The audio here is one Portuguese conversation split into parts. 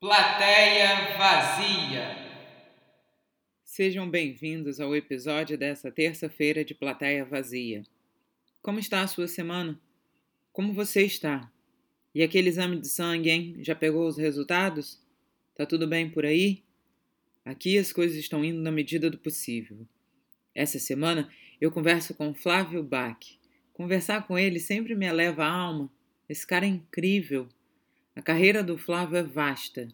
Plateia vazia. Sejam bem-vindos ao episódio dessa terça-feira de Plateia Vazia. Como está a sua semana? Como você está? E aquele exame de sangue, hein? Já pegou os resultados? Tá tudo bem por aí? Aqui as coisas estão indo na medida do possível. Essa semana eu converso com Flávio Bach. Conversar com ele sempre me eleva a alma. Esse cara é incrível. A carreira do Flávio é vasta: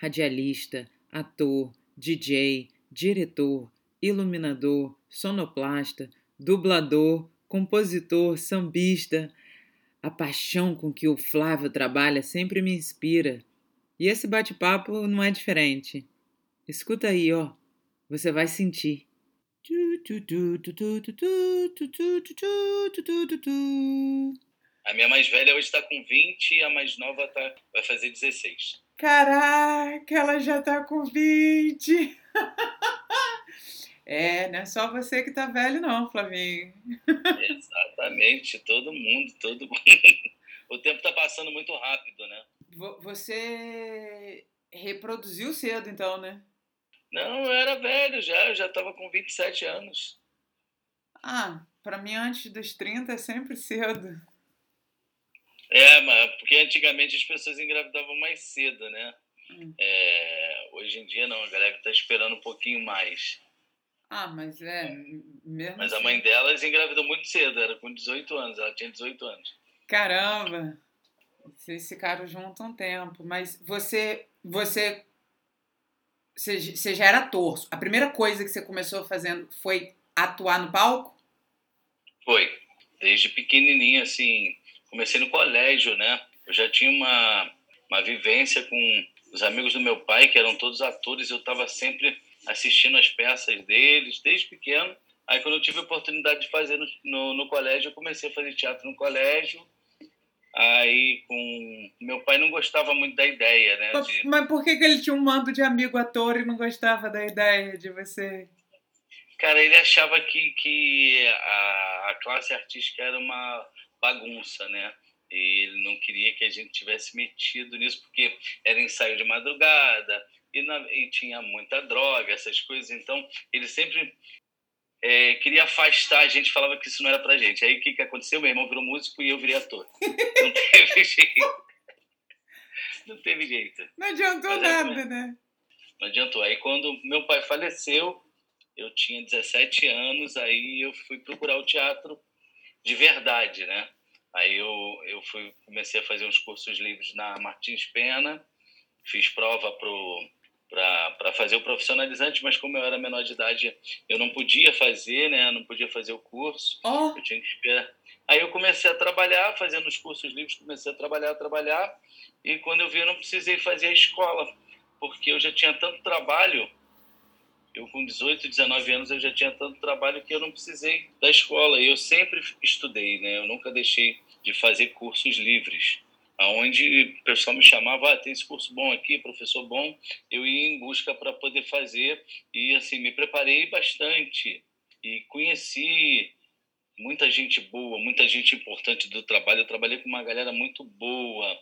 radialista, ator, DJ, diretor, iluminador, sonoplasta, dublador, compositor, sambista. A paixão com que o Flávio trabalha sempre me inspira. E esse bate-papo não é diferente. Escuta aí, ó. Você vai sentir. A minha mais velha hoje está com 20 e a mais nova tá, vai fazer 16. Caraca, ela já tá com 20. É, não é só você que tá velho, não, Flavinho. Exatamente, todo mundo, todo mundo. O tempo tá passando muito rápido, né? Você reproduziu cedo, então, né? Não, eu era velho já, eu já tava com 27 anos. Ah, pra mim antes dos 30 é sempre cedo. É, mas porque antigamente as pessoas engravidavam mais cedo, né? Hum. É, hoje em dia não, a galera tá esperando um pouquinho mais. Ah, mas é, mesmo Mas a assim- mãe delas engravidou muito cedo, era com 18 anos, ela tinha 18 anos. Caramba! Vocês ficaram juntos um tempo, mas você, você, você, já era ator. A primeira coisa que você começou fazendo foi atuar no palco? Foi. Desde pequenininho, assim, comecei no colégio, né? Eu já tinha uma, uma vivência com os amigos do meu pai, que eram todos atores, eu estava sempre assistindo as peças deles, desde pequeno. Aí, quando eu tive a oportunidade de fazer no, no, no colégio, eu comecei a fazer teatro no colégio. Aí, com... Meu pai não gostava muito da ideia, né? Mas, de- mas por que, que ele tinha um mando de amigo ator e não gostava da ideia de você? Cara, ele achava que, que a, a classe artística era uma bagunça, né? E ele não queria que a gente tivesse metido nisso, porque era ensaio de madrugada e, na- e tinha muita droga, essas coisas. Então, ele sempre é, queria afastar a gente, falava que isso não era pra gente. Aí, o que, que aconteceu? Meu irmão virou músico e eu virei ator. Não teve jeito. Não teve jeito. Não adiantou Mas é, nada, né? Não adiantou. Aí quando meu pai faleceu, eu tinha 17 anos, aí eu fui procurar o teatro de verdade, né? Aí eu, eu fui, comecei a fazer uns cursos livres na Martins Pena, fiz prova para fazer o profissionalizante, mas como eu era menor de idade, eu não podia fazer, né? Não podia fazer o curso, Ó, eu tinha que esperar. Aí eu comecei a trabalhar, fazendo os cursos livres, comecei a trabalhar, a trabalhar, e quando eu vi, eu não precisei fazer a escola, porque eu já tinha tanto trabalho, eu com 18, 19 anos, eu já tinha tanto trabalho que eu não precisei da escola. Eu sempre estudei, né? Eu nunca deixei de fazer cursos livres. Aonde o pessoal me chamava, ah, tem esse curso bom aqui, professor bom, eu ia em busca para poder fazer e assim me preparei bastante e conheci muita gente boa, muita gente importante do trabalho. Eu trabalhei com uma galera muito boa,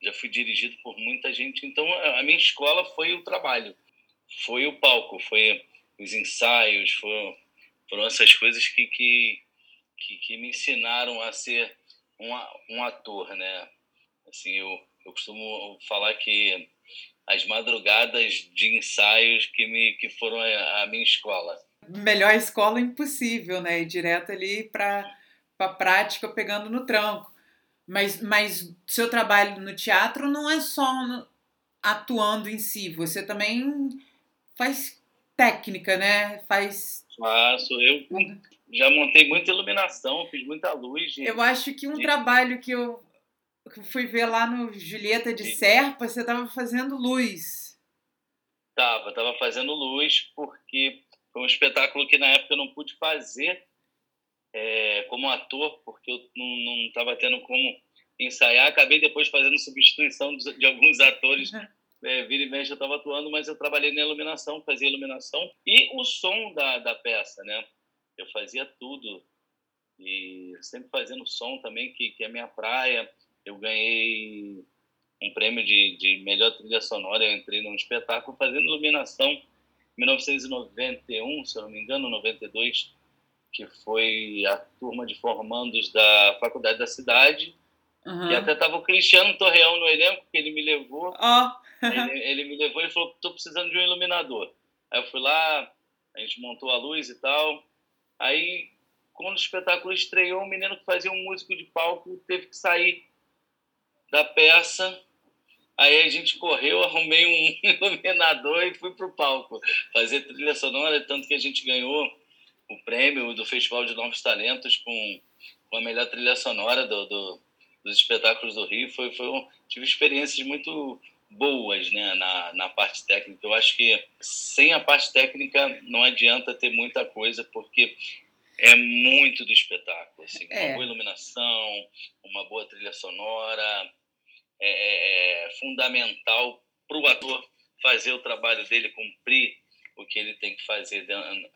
já fui dirigido por muita gente. Então, a minha escola foi o trabalho, foi o palco, foi os ensaios, foram, foram essas coisas que, que, que, que me ensinaram a ser um, um ator, né? Assim, eu, eu costumo falar que as madrugadas de ensaios que, me, que foram a, minha escola. melhor escola impossível, né? Ir direto ali para a prática pegando no tranco. Mas, mas seu trabalho no teatro não é só atuando em si, você também faz técnica, né? Faz. Faço, eu já montei muita iluminação, fiz muita luz. Eu acho que um Sim. trabalho que eu, fui ver lá no Julieta de Sim. Serpa, você estava fazendo luz. Tava, tava fazendo luz, porque foi um espetáculo que na época eu não pude fazer é, como ator, porque eu não, não tava tendo como ensaiar. Acabei depois fazendo substituição de, de alguns atores. É, vira e mexe eu estava atuando, mas eu trabalhei na iluminação, fazia iluminação e o som da, da peça, né? Eu fazia tudo. E sempre fazendo som também, que, que é minha praia. Eu ganhei um prêmio de, de melhor trilha sonora. Eu entrei num espetáculo fazendo iluminação em 1991, se eu não me engano, 92, que foi a turma de formandos da Faculdade da Cidade. Uhum. E até estava o Cristiano Torreão no elenco, que ele me levou. Oh. ele, ele, me levou e falou: estou precisando de um iluminador. Aí eu fui lá, a gente montou a luz e tal. Aí, quando o espetáculo estreou, o menino que fazia um músico de palco teve que sair da peça Aí a gente correu, arrumei um iluminador e fui para o palco fazer trilha sonora, tanto que a gente ganhou o prêmio do Festival de Novos Talentos com, com a melhor trilha sonora do, do, dos espetáculos do Rio. Foi, foi um, tive experiências muito boas né, na, na parte técnica. Eu acho que sem a parte técnica não adianta ter muita coisa, porque é muito do espetáculo. Assim, é. Uma boa iluminação, uma boa trilha sonora, é, é, é fundamental para o ator fazer o trabalho dele, cumprir o que ele tem que fazer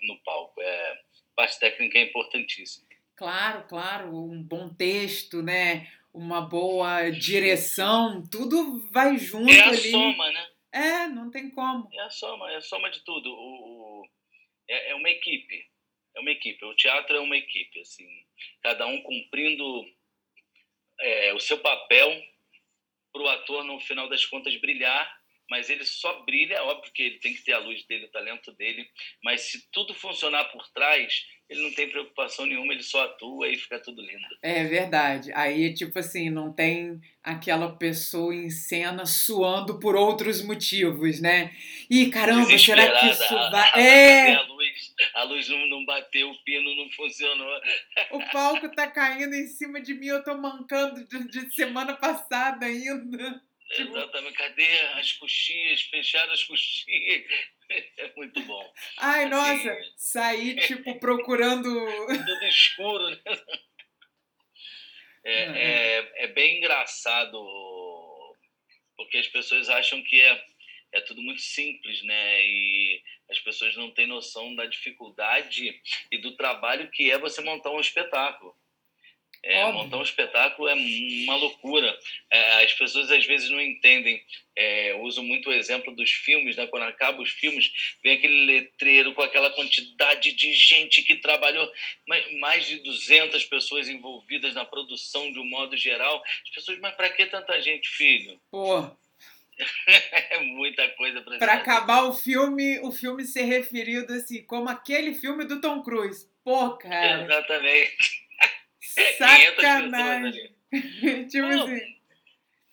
no palco. É, parte técnica é importantíssima. Claro, claro, um bom texto, né? Uma boa direção, tudo vai junto é a ali. soma, né? É, não tem como. É a soma, é a soma de tudo. O, o é, é, uma equipe, é uma equipe. O teatro é uma equipe, assim, cada um cumprindo é, o seu papel para o ator, no final das contas, brilhar, mas ele só brilha, é óbvio que ele tem que ter a luz dele, o talento dele, mas se tudo funcionar por trás, ele não tem preocupação nenhuma, ele só atua e fica tudo lindo. É verdade. Aí, tipo assim, não tem aquela pessoa em cena suando por outros motivos, né? Ih, caramba, será que isso vai. É! A luz, a luz não, bateu, o pino não funcionou. O palco tá caindo em cima de mim, eu tô mancando de, de semana passada ainda. Exatamente, cadê as coxias? Fecharam as coxias. É muito bom. Ai, assim, nossa, sair, tipo, procurando. Tudo escuro, né? É, é. é, é bem engraçado, porque as pessoas acham que é, é tudo muito simples, né? E as pessoas não têm noção da dificuldade e do trabalho que é você montar um espetáculo. É, montar um espetáculo é uma loucura. É, as pessoas às vezes não entendem. É, uso muito o exemplo dos filmes, né? quando acabam os filmes, vem aquele letreiro com aquela quantidade de gente que trabalhou, mais de 200 pessoas envolvidas na produção de um modo geral. As pessoas, mas para que tanta gente, filho? Pô. é muita coisa para Para acabar o filme, o filme ser referido assim, como aquele filme do Tom Cruise. Pô, cara. Exatamente. Sacanagem. tipo Pô, assim.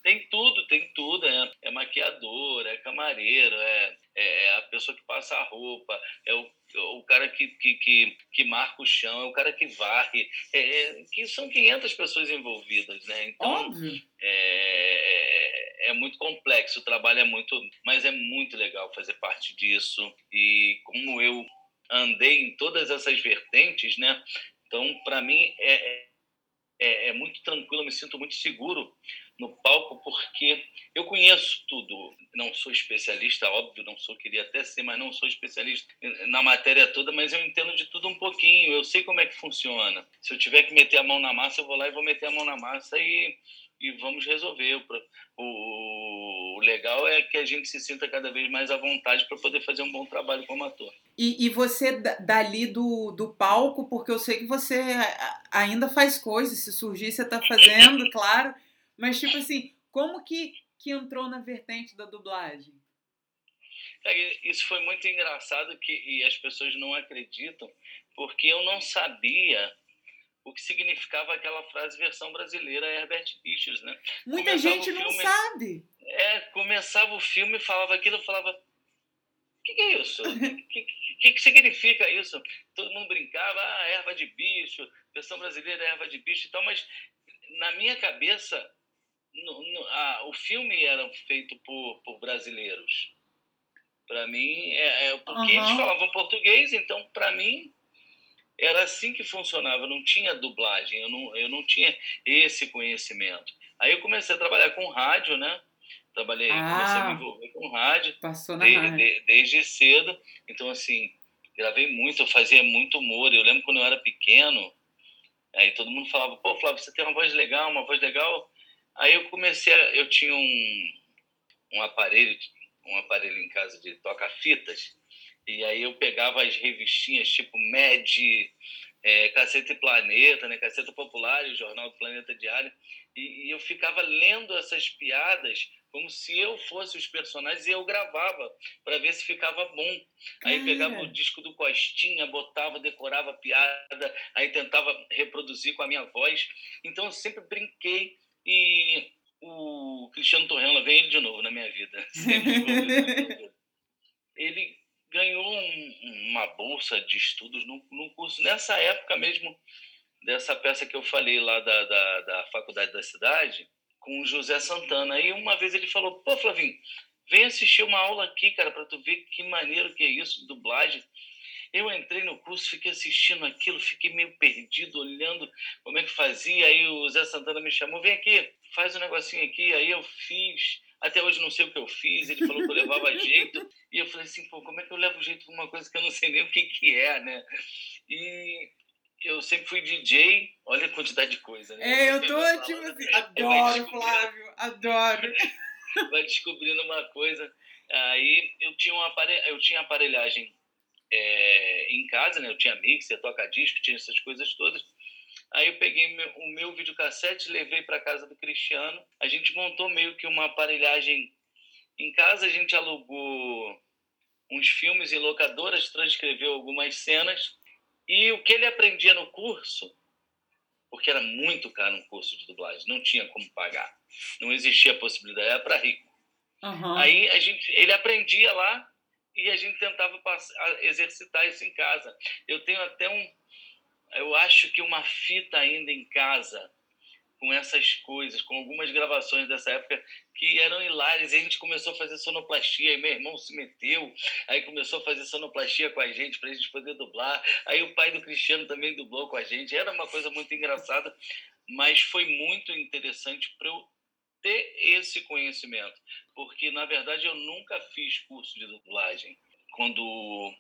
Tem tudo, tem tudo. É, é maquiador, é camareiro, é, é, é a pessoa que passa a roupa, é o, o cara que, que, que, que marca o chão, é o cara que varre. É, é que são 500 pessoas envolvidas, né? Então, é, é muito complexo, o trabalho é muito... Mas é muito legal fazer parte disso. E como eu andei em todas essas vertentes, né? Então, para mim, é, é, é muito tranquilo, me sinto muito seguro no palco, porque eu conheço tudo. Não sou especialista, óbvio, não sou, queria até ser, mas não sou especialista na matéria toda, mas eu entendo de tudo um pouquinho, eu sei como é que funciona. Se eu tiver que meter a mão na massa, eu vou lá e vou meter a mão na massa e, e vamos resolver. O, o legal é que a gente se sinta cada vez mais à vontade para poder fazer um bom trabalho como ator. E, e você dali do, do palco, porque eu sei que você ainda faz coisas, se surgir você está fazendo, claro, mas tipo assim, como que, que entrou na vertente da dublagem? É, isso foi muito engraçado que, e as pessoas não acreditam, porque eu não sabia o que significava aquela frase versão brasileira Herbert Richards, né? Muita começava gente filme, não sabe. É, começava o filme falava aquilo, falava, o que, que, é isso? O que, que, que, significa isso? Todo mundo brincava, ah, erva de bicho, versão brasileira erva de bicho e tal, mas na minha cabeça, no, no, ah, o filme era feito por, por brasileiros. Para mim, é, é porque uhum. eles falavam português, então para mim era assim que funcionava, não tinha dublagem, eu não, eu não tinha esse conhecimento. Aí eu comecei a trabalhar com rádio, né? Trabalhei, ah, comecei a me envolver com rádio, passou na desde, rádio. De, desde cedo. Então, assim, gravei muito, eu fazia muito humor. Eu lembro quando eu era pequeno, aí todo mundo falava, pô, Flávio, você tem uma voz legal, uma voz legal. Aí eu comecei, a, eu tinha um, um aparelho, um aparelho em casa de toca-fitas, e aí eu pegava as revistinhas tipo Mad, é, Caceta e Planeta, né? Caceta Popular, o Jornal do Planeta Diário, e, e, eu ficava lendo essas piadas como se eu fosse os personagens e eu gravava para ver se ficava bom. Aí pegava o disco do Costinha, botava, decorava a piada, aí tentava reproduzir com a minha voz. Então eu sempre brinquei e o Cristiano Torrella vem ele de novo na minha vida. ele ganhou um, uma bolsa de estudos num, num, curso, nessa época mesmo, dessa peça que eu falei lá da, da, da Faculdade da Cidade, com o José Santana. Aí uma vez ele falou: pô, Flavinho, vem assistir uma aula aqui, cara, para tu ver que maneiro que é isso, dublagem. Eu entrei no curso, fiquei assistindo aquilo, fiquei meio perdido, olhando como é que fazia. Aí o Zé Santana me chamou: vem aqui, faz um negocinho aqui. Aí eu fiz. Até hoje não sei o que eu fiz. Ele falou que eu levava jeito. E eu falei assim: pô, como é que eu levo jeito para uma coisa que eu não sei nem o que, que é, né? E eu sempre fui DJ, olha a quantidade de coisa, né? É, eu tô tipo assim, adoro, Flávio, adoro. Vai descobrindo uma coisa. Aí eu tinha, uma aparelh... eu tinha aparelhagem é, em casa, né? Eu tinha mixer, toca-disco, tinha essas coisas todas. Aí eu peguei o meu videocassete, levei para casa do Cristiano. A gente montou meio que uma aparelhagem em casa, a gente alugou uns filmes em locadoras, transcreveu algumas cenas e o que ele aprendia no curso, porque era muito caro um curso de dublagem, não tinha como pagar, não existia a possibilidade, era para rico. Uhum. Aí a gente, ele aprendia lá e a gente tentava passar, exercitar isso em casa. Eu tenho até um, eu acho que uma fita ainda em casa com essas coisas, com algumas gravações dessa época que eram hilárias. E a gente começou a fazer sonoplastia, e meu irmão se meteu, aí começou a fazer sonoplastia com a gente para a gente poder dublar. Aí o pai do Cristiano também dublou com a gente. Era uma coisa muito engraçada, mas foi muito interessante para eu ter esse conhecimento, porque na verdade eu nunca fiz curso de dublagem. Quando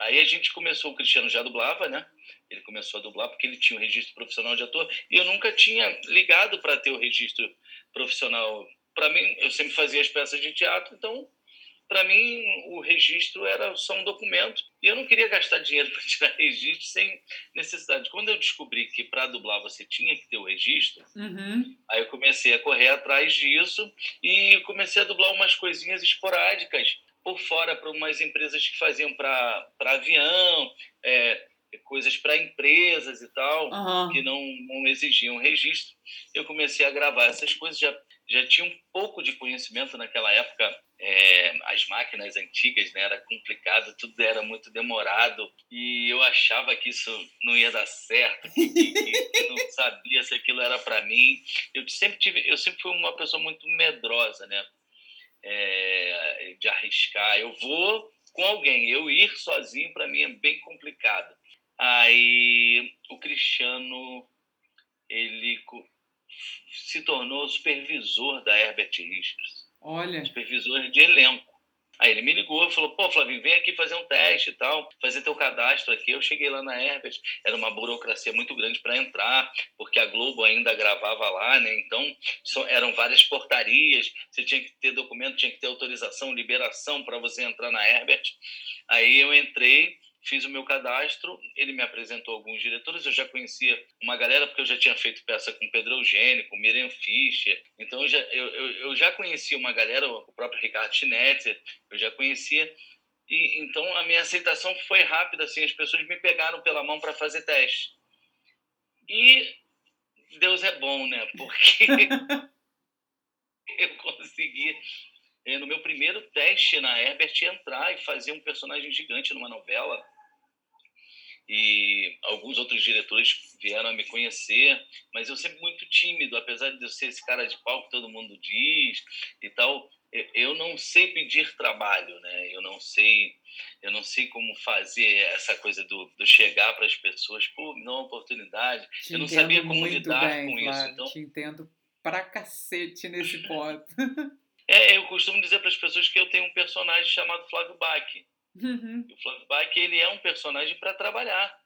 Aí a gente começou, o Cristiano já dublava, né? Ele começou a dublar porque ele tinha o registro profissional de ator e eu nunca tinha ligado para ter o registro profissional. Para mim, eu sempre fazia as peças de teatro, então para mim o registro era só um documento e eu não queria gastar dinheiro para tirar registro sem necessidade. Quando eu descobri que para dublar você tinha que ter o registro, uhum. aí eu comecei a correr atrás disso e comecei a dublar umas coisinhas esporádicas por fora para umas empresas que faziam para avião, é, coisas para empresas e tal, uhum. que não, não exigiam registro. Eu comecei a gravar essas coisas, já, já tinha um pouco de conhecimento naquela época. É, as máquinas antigas né, era complicado, tudo era muito demorado e eu achava que isso não ia dar certo, que, que, que não sabia se aquilo era para mim. Eu sempre tive, eu sempre fui uma pessoa muito medrosa, né? É, de arriscar. Eu vou com alguém, eu ir sozinho para mim é bem complicado. Aí o Cristiano ele se tornou supervisor da Herbert Richards. Olha. Supervisor de elenco. Aí ele me ligou e falou: pô, Flavinho, vem aqui fazer um teste e tal, fazer teu cadastro aqui. Eu cheguei lá na Herbert, era uma burocracia muito grande para entrar, porque a Globo ainda gravava lá, né? Então eram várias portarias, você tinha que ter documento, tinha que ter autorização, liberação para você entrar na Herbert. Aí eu entrei fiz o meu cadastro, ele me apresentou alguns diretores, eu já conhecia uma galera, porque eu já tinha feito peça com Pedro Eugênio, com Miriam Fischer, então eu já, eu, eu, eu já conhecia uma galera, o próprio Ricardo Schnetzer, eu já conhecia, e então a minha aceitação foi rápida, assim, as pessoas me pegaram pela mão para fazer teste. E Deus é bom, né? Porque eu consegui no meu primeiro teste na Herbert entrar e fazer um personagem gigante numa novela. E alguns outros diretores vieram a me conhecer, mas eu sempre muito tímido, apesar de eu ser esse cara de pau que todo mundo diz e tal. Eu não sei pedir trabalho, né? Eu não sei, eu não sei como fazer essa coisa do, do chegar para as pessoas, pô, me dá uma oportunidade. Te eu não sabia como lidar bem, com claro, isso. Então, te entendo pra cacete nesse ponto. É, eu costumo dizer para as pessoas que eu tenho um personagem chamado Flávio Bach. Uhum. O Flávio Bach ele é um personagem para trabalhar.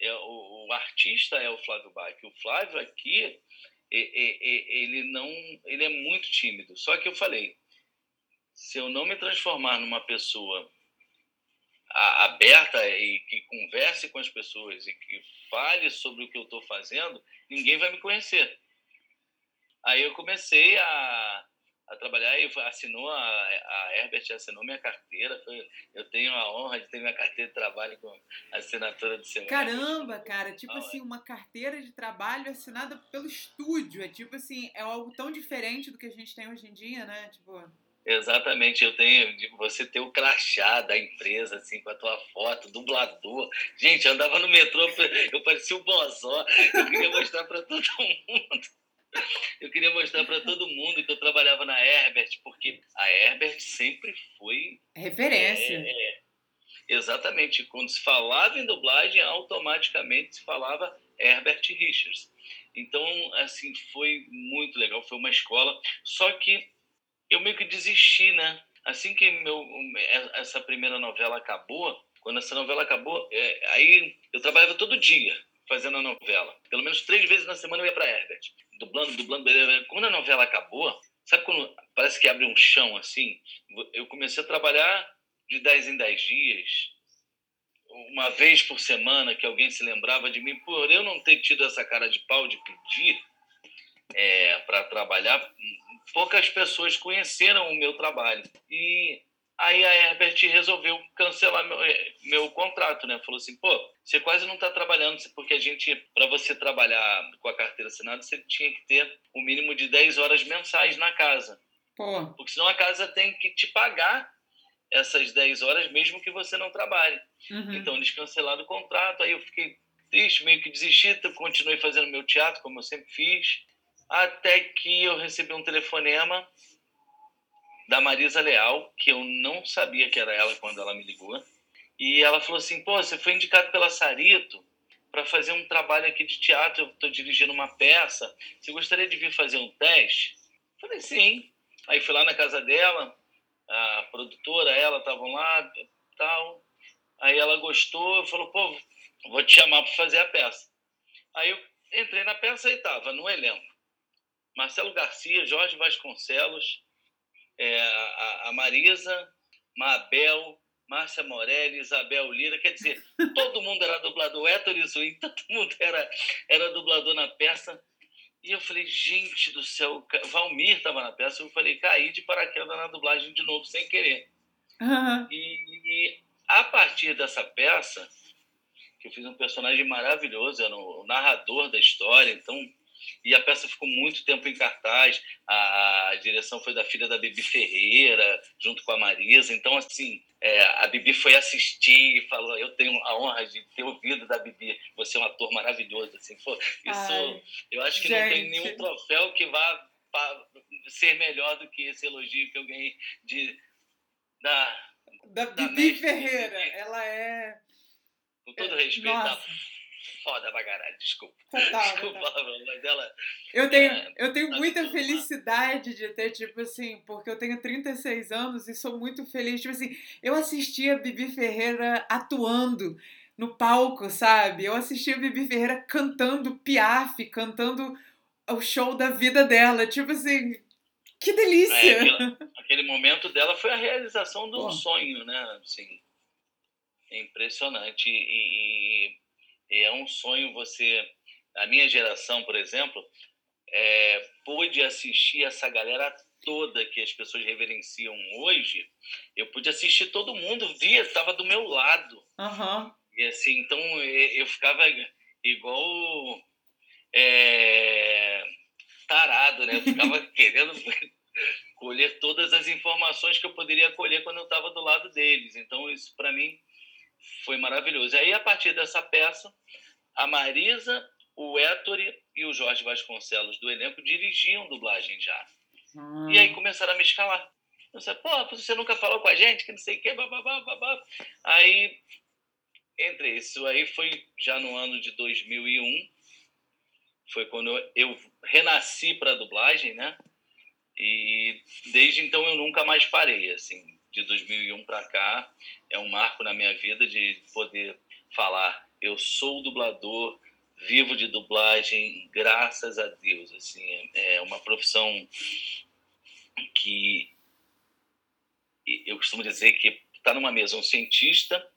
É, o, o, artista é o Flávio Bach. O Flávio aqui ele não, ele é muito tímido. Só que eu falei, se eu não me transformar numa pessoa aberta e que converse com as pessoas e que fale sobre o que eu estou fazendo, ninguém vai me conhecer. Aí eu comecei a, a trabalhar e assinou a, a Herbert assinou minha carteira. Foi, eu tenho a honra de ter minha carteira de trabalho com assinatura do seu. Caramba, cara, tipo ah, assim, é. uma carteira de trabalho assinada pelo estúdio. É tipo assim, é algo tão diferente do que a gente tem hoje em dia, né? Tipo. Exatamente, eu tenho você ter o crachá da empresa, assim, com a tua foto, dublador. Gente, eu andava no metrô, eu parecia o Bozó, eu queria mostrar para todo mundo. Eu queria mostrar para todo mundo que eu trabalhava na Herbert, porque a Herbert sempre foi. Referência. É, é, exatamente. Quando se falava em dublagem, automaticamente se falava Herbert Richards. Então, assim, foi muito legal. Foi uma escola. Só que eu meio que desisti, né? Assim que meu, essa primeira novela acabou, quando essa novela acabou, é, aí eu trabalhava todo dia fazendo a novela. Pelo menos três vezes na semana eu ia para Herbert dublando, dublando. Quando a novela acabou, sabe quando parece que abre um chão assim? Eu comecei a trabalhar de 10 em 10 dias, uma vez por semana que alguém se lembrava de mim, por eu não ter tido essa cara de pau de pedir é, para trabalhar, poucas pessoas conheceram o meu trabalho. E Aí a Herbert resolveu cancelar meu, eh, meu contrato, né? Falou assim, pô, você quase não está trabalhando, porque a gente, para você trabalhar com a carteira assinada, você tinha que ter o um mínimo de 10 horas mensais na casa. Pô. Porque senão a casa tem que te pagar essas 10 horas, mesmo que você não trabalhe. Uhum. Então eles cancelaram o contrato, aí eu fiquei triste, meio que desisti, continuei fazendo meu teatro, como eu sempre fiz, até que eu recebi um telefonema da Marisa Leal, que eu não sabia que era ela quando ela me ligou. E ela falou assim: pô, você foi indicado pela Sarito para fazer um trabalho aqui de teatro. Eu estou dirigindo uma peça. Você gostaria de vir fazer um teste? Eu falei: sim. Aí fui lá na casa dela, a produtora, ela estavam lá, tal. Aí ela gostou, falou: pô, vou te chamar para fazer a peça. Aí eu entrei na peça e estava no elenco. Marcelo Garcia, Jorge Vasconcelos, é, a, a Marisa, Mabel, Márcia Morelli, Isabel Lira, quer dizer, todo mundo era dublador, Héctor Izuim, todo mundo era, era dublador na peça. E eu falei, gente do céu, Valmir estava na peça, eu falei, caí de paraquedas na dublagem de novo, sem querer. Uhum. E, e, a partir dessa peça, que eu fiz um personagem maravilhoso, era o narrador da história, então e a peça ficou muito tempo em cartaz. A, direção foi da filha da Bibi Ferreira, junto com a Marisa. Então, assim, é, a Bibi foi assistir e falou: Eu tenho a honra de ter ouvido da Bibi. Você é um ator maravilhoso. Assim, Pô, isso, Ai, eu acho que gente. não tem nenhum troféu que vá ser melhor do que esse elogio que eu ganhei de, da, da, da Bibi Ferreira. Ela é. Com todo é, respeito, nossa foda pra caralho, desculpa. Total, desculpa, total. mas ela. Eu tenho, é, eu tenho muita felicidade de ter, tipo assim, porque eu tenho 36 anos e sou muito feliz. Tipo assim, eu assisti a Bibi Ferreira atuando no palco, sabe? Eu assisti a Bibi Ferreira cantando Piaf, cantando o show da vida dela. Tipo assim, que delícia! É, aquele, aquele, momento dela foi a realização de um sonho, né? Assim, é impressionante. E, e, e é um sonho você. A minha geração, por exemplo, é, pôde assistir essa galera toda que as pessoas reverenciam hoje. Eu pude assistir todo mundo, via, estava do meu lado. Uhum. E assim, então eu ficava igual é, tarado, né? Eu ficava querendo colher todas as informações que eu poderia colher quando eu estava do lado deles. Então isso para mim foi maravilhoso. Aí, a partir dessa peça, a Marisa, o Ettore e o Jorge Vasconcelos do elenco dirigiam dublagem já. Hum. E aí começaram a me escalar. Eu disse, pô, você nunca falou com a gente, que não sei o quê, babá, babá. Aí, entre isso aí foi já no ano de 2001, foi quando eu, eu renasci para dublagem, né? E desde então eu nunca mais parei, assim de 2001 para cá é um marco na minha vida de poder falar eu sou dublador, vivo de dublagem, graças a Deus. Assim, é, é uma profissão que eu costumo dizer que está numa mesa um cientista,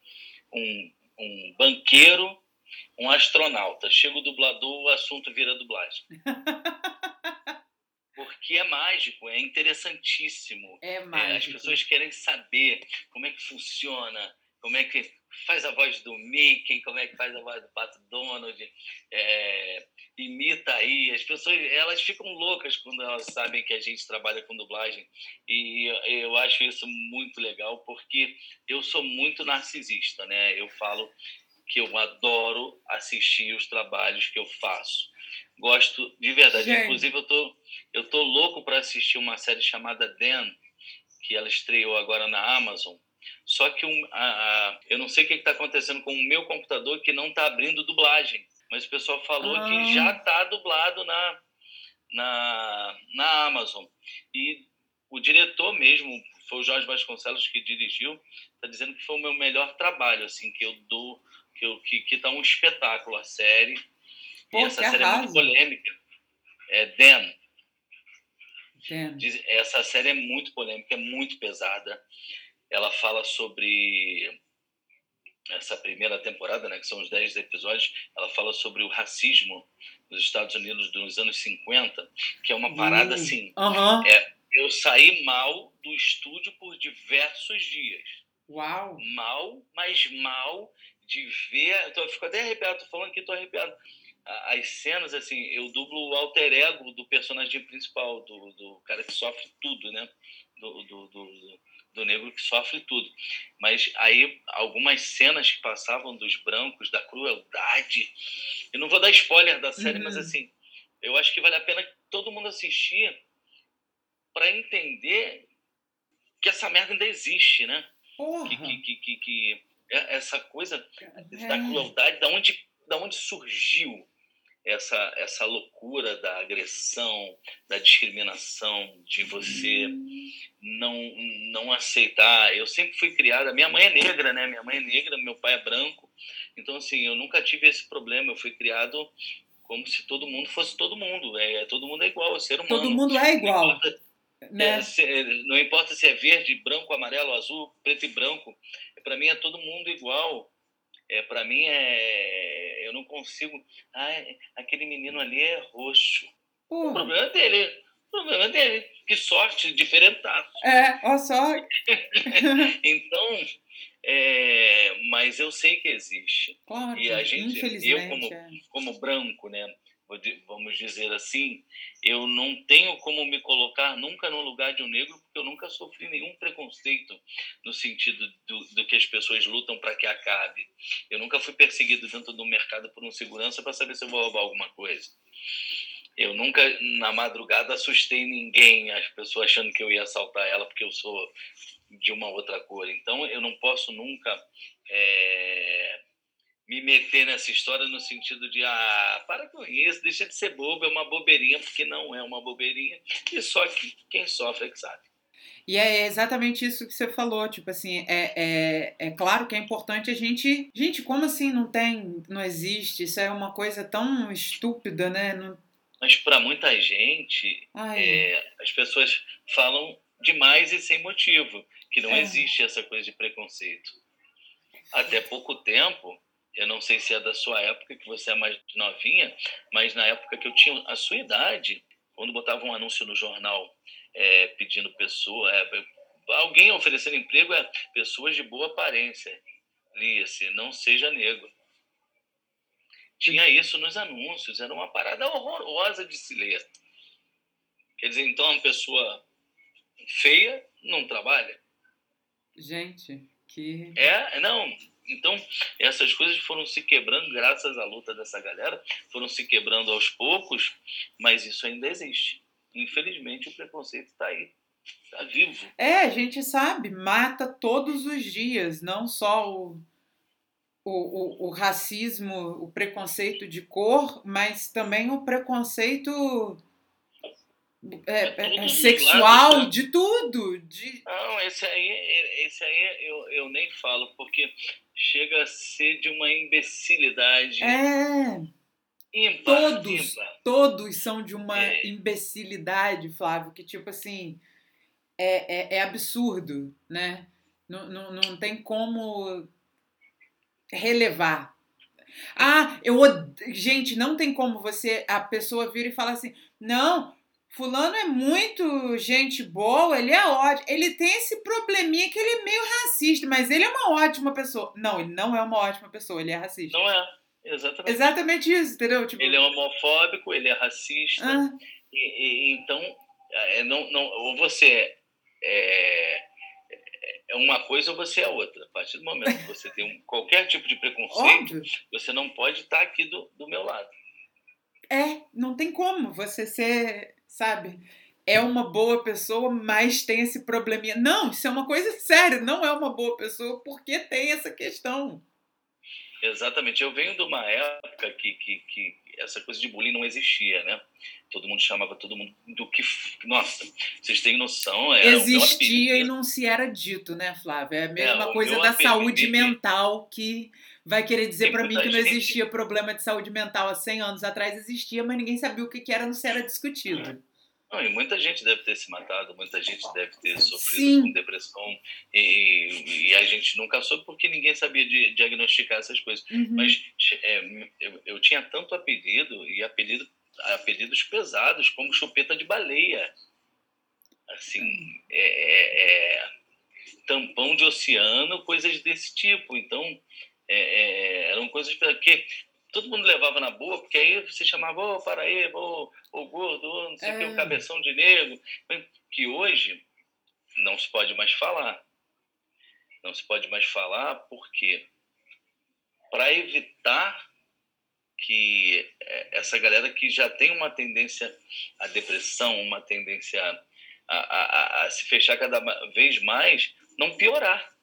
um, um banqueiro, um astronauta. Chega o dublador, o assunto vira dublagem. Porque é mágico, é interessantíssimo. É mágico. É, as pessoas querem saber como é que funciona, como é que faz a voz do Mickey, como é que faz a voz do Pato Donald, é, imita aí. As pessoas elas ficam loucas quando elas sabem que a gente trabalha com dublagem. E eu acho isso muito legal, porque eu sou muito narcisista, né? Eu falo que eu adoro assistir os trabalhos que eu faço. Gosto de verdade. Gente. Inclusive, eu tô, eu tô louco para assistir uma série chamada Dan, que ela estreou agora na Amazon só que um, a, a, eu não sei o que está acontecendo com o meu computador que não está abrindo dublagem. Mas o pessoal falou ah. que já está dublado na, na, na Amazon. E o diretor mesmo, foi o Jorge Vasconcelos que dirigiu, está dizendo que foi o meu melhor trabalho, assim, que eu dou, que, eu, que, que tá um espetáculo a série. Pô, essa série arraso. é muito polêmica. É Dan. Dan. Essa série é muito polêmica, é muito pesada ela fala sobre essa primeira temporada, né, que são os 10 episódios, ela fala sobre o racismo nos Estados Unidos dos anos 50, que é uma parada hum, assim. Uhum. É, eu saí mal do estúdio por diversos dias. Uau! Mal, mas mal de ver. Então, eu fico até arrepiado, tô falando aqui, tô arrepiado. As cenas, assim, eu dublo o alter ego do personagem principal, do, do cara que sofre tudo, né? do, do, do do negro que sofre tudo. Mas aí algumas cenas que passavam dos brancos, da crueldade. Eu não vou dar spoiler da série, uhum. mas assim, eu acho que vale a pena todo mundo assistir para entender que essa merda ainda existe, né? Que, que, que, que, que, é essa coisa é. da crueldade, da onde, da onde surgiu essa, essa loucura da agressão, da discriminação, de você não, não aceitar. Eu sempre fui criada, minha mãe é negra, né? Minha mãe é negra, meu pai é branco. Então, assim, eu nunca tive esse problema. Eu fui criado como se todo mundo fosse todo mundo. É, todo mundo é igual, é ser humano. Todo mundo é igual. Não importa, né? é, se, não importa se é verde, branco, amarelo, azul, preto e branco. Para mim é todo mundo igual. É, para mim é. Eu não consigo. Ah, aquele menino ali é roxo. O problema é dele. O problema é dele. Que sorte, diferentaço. É, olha só. então, é, mas eu sei que existe. Claro, e a gente, eu como, é. como branco, né? Vamos dizer assim, eu não tenho como me colocar nunca no lugar de um negro, porque eu nunca sofri nenhum preconceito no sentido do, do que as pessoas lutam para que acabe. Eu nunca fui perseguido dentro do mercado por um segurança para saber se eu vou roubar alguma coisa. Eu nunca, na madrugada, assustei ninguém, as pessoas achando que eu ia assaltar ela porque eu sou de uma outra cor. Então, eu não posso nunca. É me meter nessa história no sentido de ah, para com isso, deixa de ser bobo, é uma bobeirinha, porque não é uma bobeirinha, e só que quem sofre é que sabe. E é exatamente isso que você falou, tipo assim, é, é, é claro que é importante a gente. Gente, como assim não tem, não existe? Isso é uma coisa tão estúpida, né? Não... Mas para muita gente, é, as pessoas falam demais e sem motivo, que não é. existe essa coisa de preconceito. Até pouco tempo, eu não sei se é da sua época, que você é mais novinha, mas na época que eu tinha a sua idade, quando botava um anúncio no jornal é, pedindo pessoa, é, alguém oferecendo emprego é pessoas de boa aparência. Lia-se, não seja negro. Tinha isso nos anúncios, era uma parada horrorosa de se ler. Quer dizer, então uma pessoa feia não trabalha. Gente, que. É, não, então, essas coisas foram se quebrando graças à luta dessa galera, foram se quebrando aos poucos, mas isso ainda existe. Infelizmente, o preconceito está aí, está vivo. É, a gente sabe, mata todos os dias, não só o, o, o, o racismo, o preconceito de cor, mas também o preconceito é, é, é sexual, lados, né? de tudo. De... Não, esse aí, esse aí eu, eu nem falo, porque chega a ser de uma imbecilidade. É. Ímpar, todos, ímpar. todos são de uma É. imbecilidade, Flávio, que tipo assim é, é, é absurdo, né? Não, não, não tem como relevar. Ah, eu od... gente, não tem como você a pessoa vir e falar assim, não, fulano é muito gente boa, ele é ótimo, ele tem esse probleminha que ele é meio racista, mas ele é uma ótima pessoa. Não, ele não é uma ótima pessoa, ele é racista. Não é, exatamente. Exatamente isso, entendeu? Tipo, Ele é homofóbico, ele é racista. ah, E, e- então, é, não, não, ou você é, é uma coisa ou você é outra. A partir do momento que você tem um, qualquer tipo de preconceito, óbvio. você não pode estar aqui do, do meu lado. É, não tem como você ser, sabe? É uma boa pessoa, mas tem esse probleminha. Não, isso é uma coisa séria. Não é uma boa pessoa porque tem essa questão. Exatamente. Eu venho de uma época que, que, que essa coisa de bullying não existia, né? Todo mundo chamava todo mundo do que. Nossa, vocês têm noção? É, Existia e apelido- não se era dito, né, Flávia? É a mesma o coisa da saúde de- mental que vai querer dizer pra mim que não gente- existia problema de saúde mental há 100 anos atrás. Existia, mas ninguém sabia o que era, não se era discutido. Não, e muita gente deve ter se matado, muita gente deve ter sofrido Sim. com depressão e, e a gente nunca soube porque ninguém sabia de, diagnosticar essas coisas. Uhum. Mas é, eu, eu tinha tanto apelido e apelido, apelidos pesados como chupeta de baleia, assim, é, é, é, tampão de oceano, coisas desse tipo. Então é, é, eram coisas que todo mundo levava na boa, porque aí você chamava, ô Paraíba, ô, ô gordo, ô, não sei o que, É. o cabeção de negro, que hoje não se pode mais falar. Não se pode mais falar porque para evitar que é, essa galera que já tem uma tendência à depressão, uma tendência a, a, a- a se fechar cada vez mais, não piorar.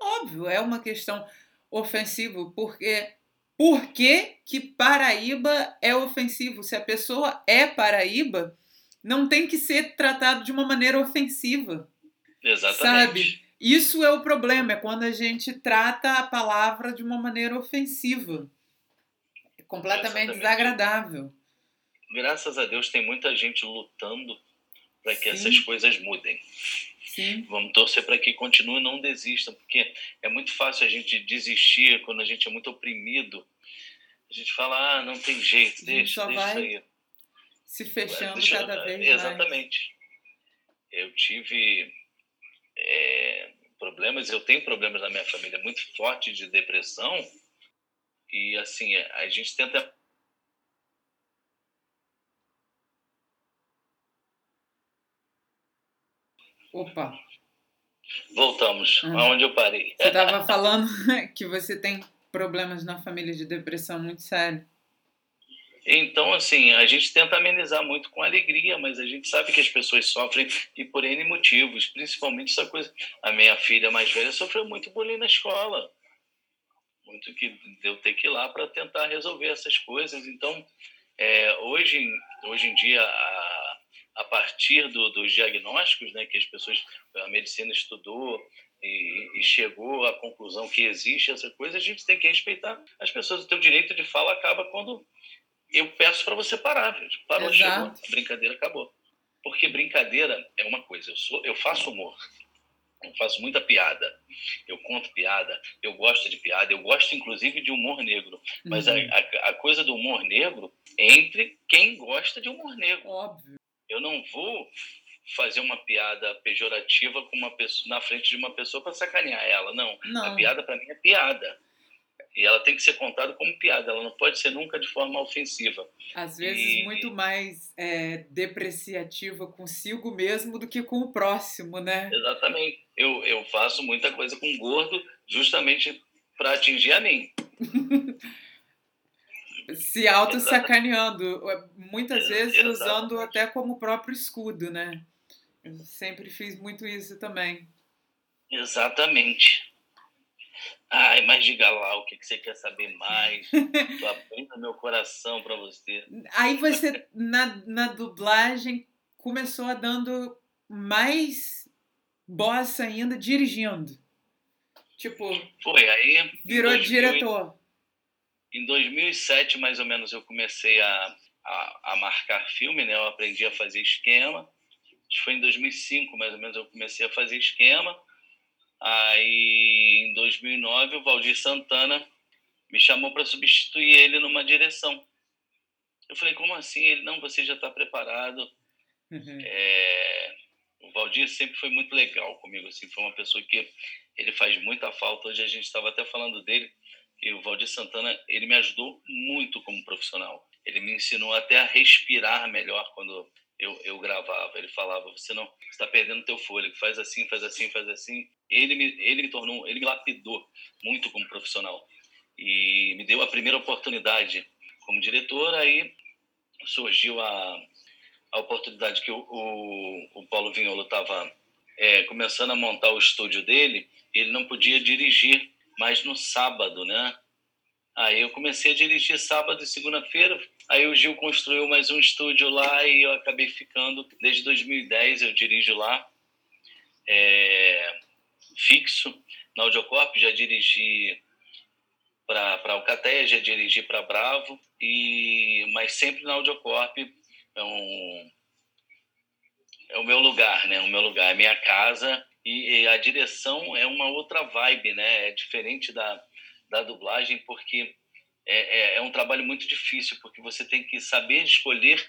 Óbvio, é uma questão ofensiva, porque por que, que Paraíba é ofensivo? Se a pessoa é Paraíba, não tem que ser tratado de uma maneira ofensiva. Exatamente. Isso é o problema, é quando a gente trata a palavra de uma maneira ofensiva. É completamente Exatamente. desagradável. Graças a Deus tem muita gente lutando para que Sim. essas coisas mudem. Sim. Vamos torcer para que continuem e não desistam, porque é muito fácil a gente desistir quando a gente é muito oprimido. A gente fala, ah, não tem jeito, deixa, deixa aí. Se fechando Deixa- cada vez mais. Exatamente. Eu tive é, problemas, eu tenho problemas na minha família muito fortes de depressão e assim a gente tenta Opa, voltamos Uhum. aonde eu parei. você estava falando que você tem problemas na família de depressão muito sério. Então, assim, a gente tenta amenizar muito com alegria, mas a gente sabe que as pessoas sofrem e por N motivos, principalmente essa coisa. A minha filha mais velha sofreu muito bullying na escola. Muito que eu ter que ir lá para tentar resolver essas coisas. Então, é, hoje, hoje em dia, a, a partir do, dos diagnósticos né, que as pessoas, a medicina estudou e, e chegou à conclusão que existe essa coisa, a gente tem que respeitar as pessoas. O teu direito de fala acaba quando eu peço para você parar, viu? Parou, Exato. chegou, a brincadeira acabou. Porque brincadeira é uma coisa, eu sou, eu faço humor. Eu faço muita piada. Eu conto piada, eu gosto de piada, eu gosto inclusive de humor negro. Mas a, Uhum. a, a coisa do humor negro é entre quem gosta de humor negro. Óbvio. Eu não vou fazer uma piada pejorativa com uma pessoa, na frente de uma pessoa para sacanear ela. Não. A Não. piada para mim é piada. E ela tem que ser contada como piada, ela não pode ser nunca de forma ofensiva. Às vezes E- muito mais é, depreciativa consigo mesmo do que com o próximo, né? Exatamente. Eu, eu faço muita coisa com gordo justamente para atingir a mim. Se auto-sacaneando, é, muitas vezes Exatamente. usando até como próprio escudo, né? Eu sempre fiz muito isso também. Exatamente. Ai, mas diga lá o que, que você quer saber mais. Tô abrindo meu coração para você. Aí você, na, na dublagem, começou a dando mais bossa ainda dirigindo. Tipo, Foi, aí. virou 2000 diretor. Em 2007, mais ou menos, eu comecei a, a, a marcar filme, né? Eu aprendi a fazer esquema. Foi em 2005, mais ou menos, eu comecei a fazer esquema. Aí, em 2009, o Valdir Santana me chamou para substituir ele numa direção. Eu falei, como assim? Ele, não, você já está preparado. Uhum. É, o Valdir sempre foi muito legal comigo, assim, foi uma pessoa que ele faz muita falta. Hoje a gente estava até falando dele, e o Valdir Santana, ele me ajudou muito como profissional. Ele me ensinou até a respirar melhor quando eu, eu gravava. Ele falava: você não está perdendo teu fôlego, faz assim, faz assim, faz assim. Ele me, ele me tornou, ele me lapidou muito como profissional e me deu a primeira oportunidade como diretor. Aí surgiu a, a oportunidade que o, o, o Paulo Vignolo estava é, começando a montar o estúdio dele. Ele não podia dirigir mais no sábado, né? Aí eu comecei a dirigir sábado e segunda-feira. Aí o Gil construiu mais um estúdio lá e eu acabei ficando. Desde 2010 eu dirijo lá, é, fixo. Na Audiocorp já dirigi para Alcateia, já dirigi para Bravo, e, mas sempre na Audiocorp é, um, é o meu lugar, né? O meu lugar, é minha casa e, e a direção é uma outra vibe, né? É diferente da, da dublagem porque é, é, é, um trabalho muito difícil porque você tem que saber escolher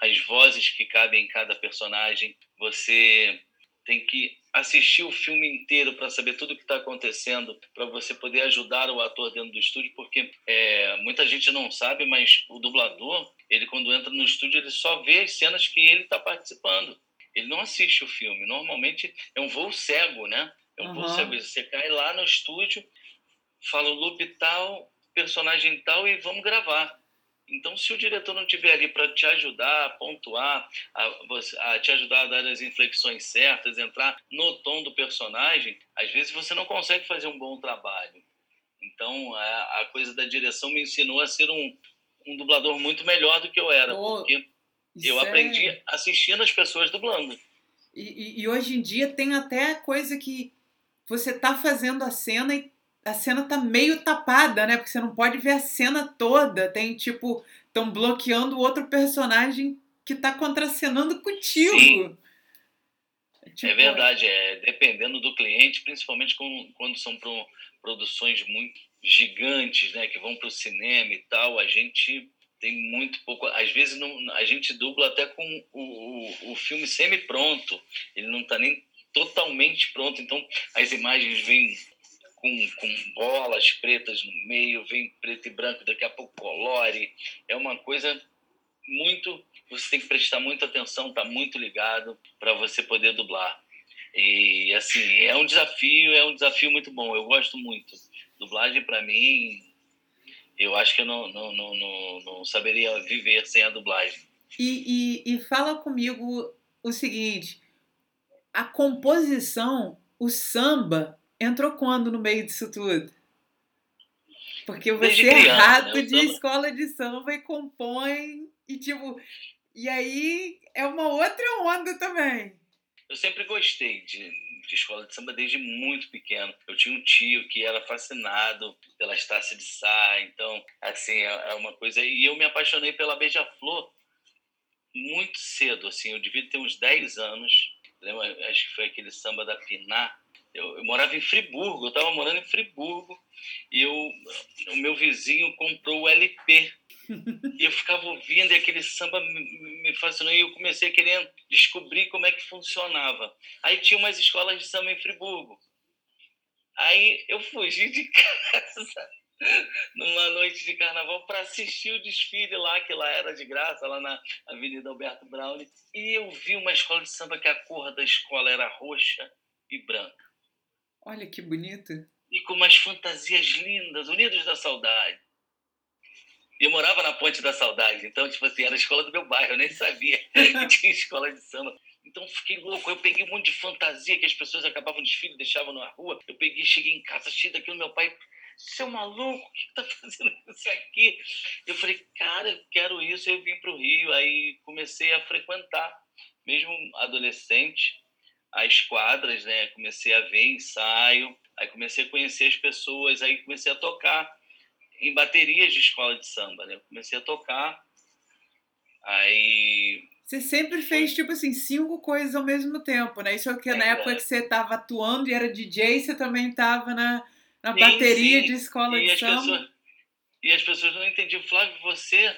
as vozes que cabem em cada personagem. Você tem que assistir o filme inteiro para saber tudo o que está acontecendo, para você poder ajudar o ator dentro do estúdio, porque é, muita gente não sabe, mas o dublador, ele quando entra no estúdio, ele só vê as cenas que ele está participando. Ele não assiste o filme. Normalmente é um voo cego, né? É um uhum. voo cego. Você cai lá no estúdio, fala o loop tal, personagem tal e vamos gravar. Então, se o diretor não estiver ali para te ajudar a pontuar, a, a, te ajudar a dar as inflexões certas, entrar no tom do personagem, às vezes você não consegue fazer um bom trabalho. Então, a, a coisa da direção me ensinou a ser um, um dublador muito melhor do que eu era, oh, porque eu aprendi é... assistindo as pessoas dublando. E, e, e hoje em dia tem até coisa que você está fazendo a cena e a cena tá meio tapada, né? Porque você não pode ver a cena toda. Tem tipo, estão bloqueando o outro personagem que tá contracenando contigo. Sim. É, tipo... é verdade, é dependendo do cliente, principalmente quando, quando são pro, produções muito gigantes, né, que vão para o cinema e tal, a gente tem muito pouco. Às vezes não, a gente dubla até com o, o, o filme semi-pronto, ele não está nem totalmente pronto, então as imagens vêm com, com bolas pretas no meio, vem preto e branco, daqui a pouco colore. É uma coisa muito. Você tem que prestar muita atenção, tá muito ligado para você poder dublar. E assim, é um desafio, é um desafio muito bom. Eu gosto muito. Dublagem para mim, eu acho que eu não, não, não, não, não saberia viver sem a dublagem. E, e, e fala comigo o seguinte: a composição, o samba, entrou quando no meio disso tudo? Porque você é rato né? de samba... escola de samba e compõe e tipo. E aí é uma outra onda também. Eu sempre gostei de, de escola de samba desde muito pequeno. Eu tinha um tio que era fascinado pelas taças de sá, então, assim, é, é uma coisa. E eu me apaixonei pela Beija-Flor muito cedo, assim, eu devia ter uns 10 anos. Lembra, acho que foi aquele samba da Piná, eu, eu, morava em Friburgo, eu estava morando em Friburgo e eu, o meu vizinho comprou o LP. E eu ficava ouvindo e aquele samba me, fascinou e eu comecei a querer descobrir como é que funcionava. Aí tinha umas escolas de samba em Friburgo. Aí eu fugi de casa numa noite de carnaval para assistir o desfile lá, que lá era de graça, lá na Avenida Alberto Brown. E eu vi uma escola de samba que a cor da escola era roxa e branca. Olha que bonito. E com umas fantasias lindas, Unidos da Saudade. E eu morava na Ponte da Saudade, então, tipo assim, era a escola do meu bairro, eu nem sabia que tinha escola de samba. Então fiquei louco, eu peguei um monte de fantasia que as pessoas acabavam de desfile, deixavam na rua. Eu peguei, cheguei em casa cheio daquilo, meu pai, seu maluco, o que tá fazendo isso aqui? Eu falei, cara, eu quero isso, eu vim para o Rio, aí comecei a frequentar, mesmo adolescente, as quadras, né? Comecei a ver ensaio, aí comecei a conhecer as pessoas, aí comecei a tocar em baterias de escola de samba, né? Eu comecei a tocar, aí... Você sempre fez, tipo assim, cinco coisas ao mesmo tempo, né? Isso é que é, na época que você estava atuando e era DJ, você também estava na, na sim, bateria sim. de escola e de samba. Pessoas, e as pessoas não entendiam. Flávio, você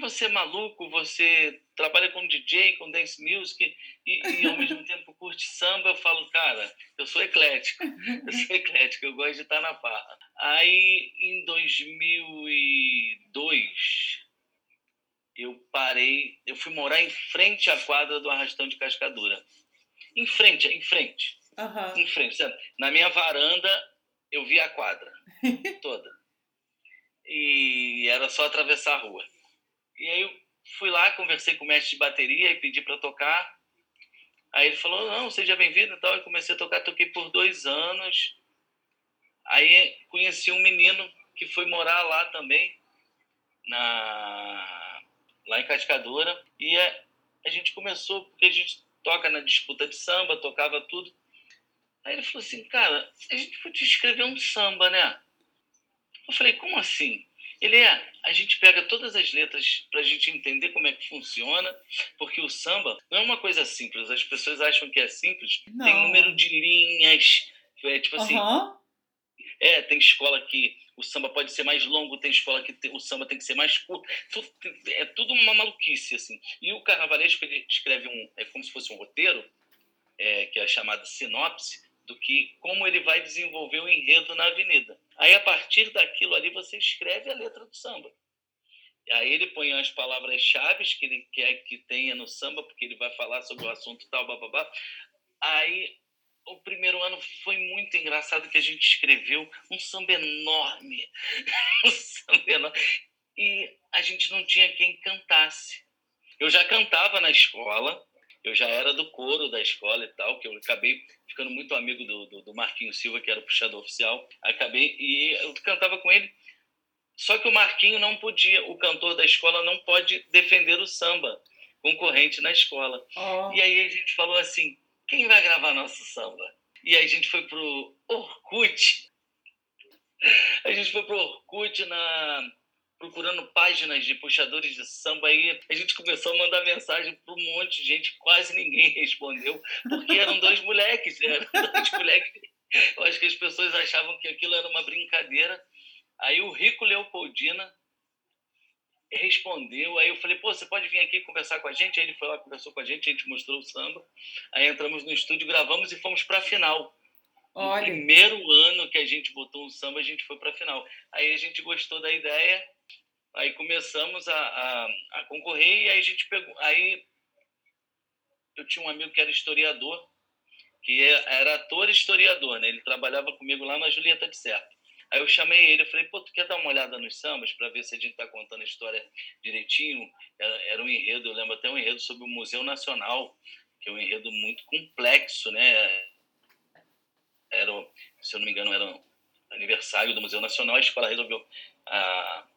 você é maluco, você trabalha com DJ, com dance music e, e ao mesmo tempo curte samba, eu falo, cara, eu sou eclético, eu sou eclético, eu gosto de estar na farra. Aí, em 2002, eu parei, eu fui morar em frente à quadra do Arrastão de Cascadura. Em frente, em frente. Uhum. Em frente. Sabe? Na minha varanda, eu via a quadra toda. E era só atravessar a rua. E aí eu fui lá, conversei com o mestre de bateria e pedi para tocar. Aí ele falou, não, seja bem-vindo e tal. Eu comecei a tocar, toquei por dois anos. Aí conheci um menino que foi morar lá também, na, lá em Cascadura. E a, a gente começou, porque a gente toca na disputa de samba, tocava tudo. Aí ele falou assim, cara, a gente podia escrever um samba, né? Eu falei, como assim? Ele é, a gente pega todas as letras para a gente entender como é que funciona, porque o samba não é uma coisa simples. As pessoas acham que é simples. Não. Tem número de linhas, é tipo assim. Uhum. É, tem escola que o samba pode ser mais longo, tem escola que o samba tem que ser mais curto. é tudo uma maluquice, assim. E o carnavalesco, ele escreve um, é como se fosse um roteiro, é, que é chamado sinopse, do que como ele vai desenvolver o enredo na avenida. Aí, a partir daquilo ali, você escreve a letra do samba. Aí ele põe as palavras-chave que ele quer que tenha no samba, porque ele vai falar sobre o assunto tal, bababá. Aí, o primeiro ano foi muito engraçado que a gente escreveu um samba enorme. um samba enorme. E a gente não tinha quem cantasse. Eu já cantava na escola, eu já era do coro da escola e tal, que eu acabei ficando muito amigo do, do, do Marquinho Silva, que era o puxador oficial. Acabei e eu cantava com ele. Só que o Marquinho não podia, o cantor da escola não pode defender o samba concorrente na escola. Oh. E aí a gente falou assim: quem vai gravar nosso samba? E aí a gente foi pro Orkut. A gente foi pro Orkut na procurando páginas de puxadores de samba aí, a gente começou a mandar mensagem para um monte de gente, quase ninguém respondeu, porque eram dois moleques, eram dois moleques. Eu acho que as pessoas achavam que aquilo era uma brincadeira. Aí o Rico Leopoldina respondeu, aí eu falei, pô, você pode vir aqui conversar com a gente? Aí ele foi lá, conversou com a gente, a gente mostrou o samba, aí entramos no estúdio, gravamos e fomos para a final. Olha. No primeiro ano que a gente botou um samba, a gente foi para a final. Aí a gente gostou da ideia Aí começamos a, a, a, concorrer e aí a gente pegou. Aí eu tinha um amigo que era historiador, que é, era ator historiador, né? Ele trabalhava comigo lá na Julieta de Serpa. Aí eu chamei ele, falei, pô, tu quer dar uma olhada nos sambas para ver se a gente está contando a história direitinho? Era, um enredo, eu lembro até um enredo sobre o Museu Nacional, que é um enredo muito complexo, né? Era, se eu não me engano, era aniversário do Museu Nacional, a escola resolveu a,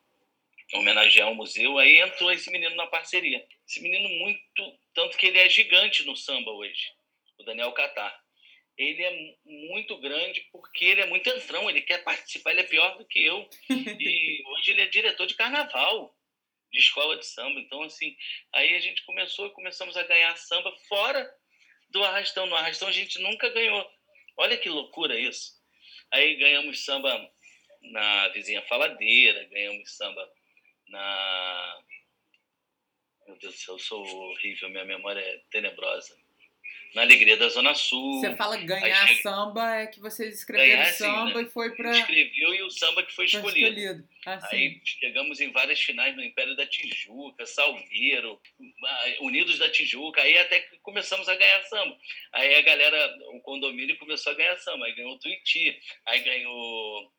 homenagear o museu, aí entrou esse menino na parceria. Esse menino muito, tanto que ele é gigante no samba hoje, o Daniel Catar. Ele é muito grande porque ele é muito entrão, ele quer participar, ele é pior do que eu. E hoje ele é diretor de carnaval, de escola de samba. Então, assim, aí a gente começou e começamos a ganhar samba fora do Arrastão. No Arrastão a gente nunca ganhou. Olha que loucura isso. Aí ganhamos samba na vizinha faladeira, ganhamos samba na. Meu Deus do céu, eu sou horrível, minha memória é tenebrosa. Na Alegria da Zona Sul. Você fala ganhar samba, é que vocês escreveram ganhar, samba né? e foi para. Escreveu e o samba que foi escolhido. Foi escolhido. Ah, Aí chegamos em várias finais no Império da Tijuca, Salgueiro, Unidos da Tijuca. Aí até que começamos a ganhar samba. Aí a galera, o condomínio começou a ganhar samba. Aí ganhou o Tuiuti, aí ganhou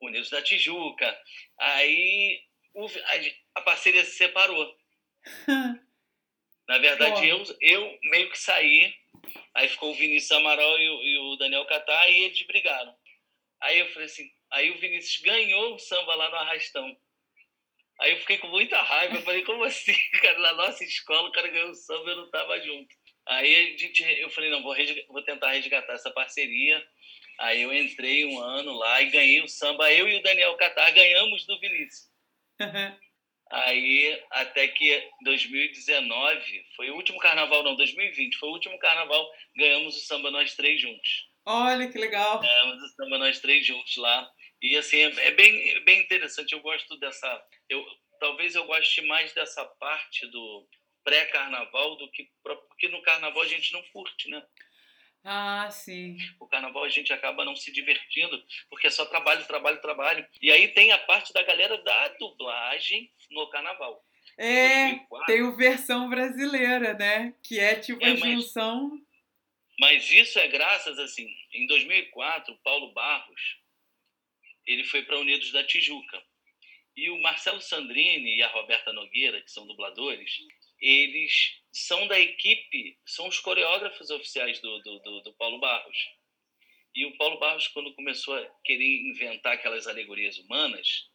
Unidos da Tijuca. Aí o, a, a, parceria se separou. Na verdade, eu, eu meio que saí, aí ficou o Vinícius Amaral e o, e o Daniel Catar, e eles brigaram. Aí eu falei assim, aí o Vinícius ganhou o samba lá no Arrastão. Aí eu fiquei com muita raiva, eu falei, como assim? Cara, na nossa escola o cara ganhou o samba e eu não tava junto. Aí a gente, eu falei, não, vou, vou tentar resgatar essa parceria. Aí eu entrei um ano lá e ganhei o samba. Eu e o Daniel Catar ganhamos do Vinícius. Aí, até que 2019, foi o último carnaval, não, 2020, foi o último carnaval, ganhamos o samba nós três juntos. Olha que legal! Ganhamos o samba nós três juntos lá. E assim, é, é bem, bem interessante. Eu gosto dessa. Eu, talvez eu goste mais dessa parte do pré-carnaval do que. Porque no carnaval a gente não curte, né? Ah, sim. O carnaval a gente acaba não se divertindo, porque é só trabalho, trabalho, trabalho. E aí tem a parte da galera da dublagem no carnaval. É, 2004, tem o versão brasileira, né? Que é tipo é, a junção. Mas, mas isso é graças, assim, em 2004, Paulo Barros, ele foi para Unidos da Tijuca. E o Marcelo Sandrini e a Roberta Nogueira, que são dubladores, eles são da equipe, são os coreógrafos oficiais do, do, do, do Paulo Barros. E o Paulo Barros, quando começou a querer inventar aquelas alegorias humanas,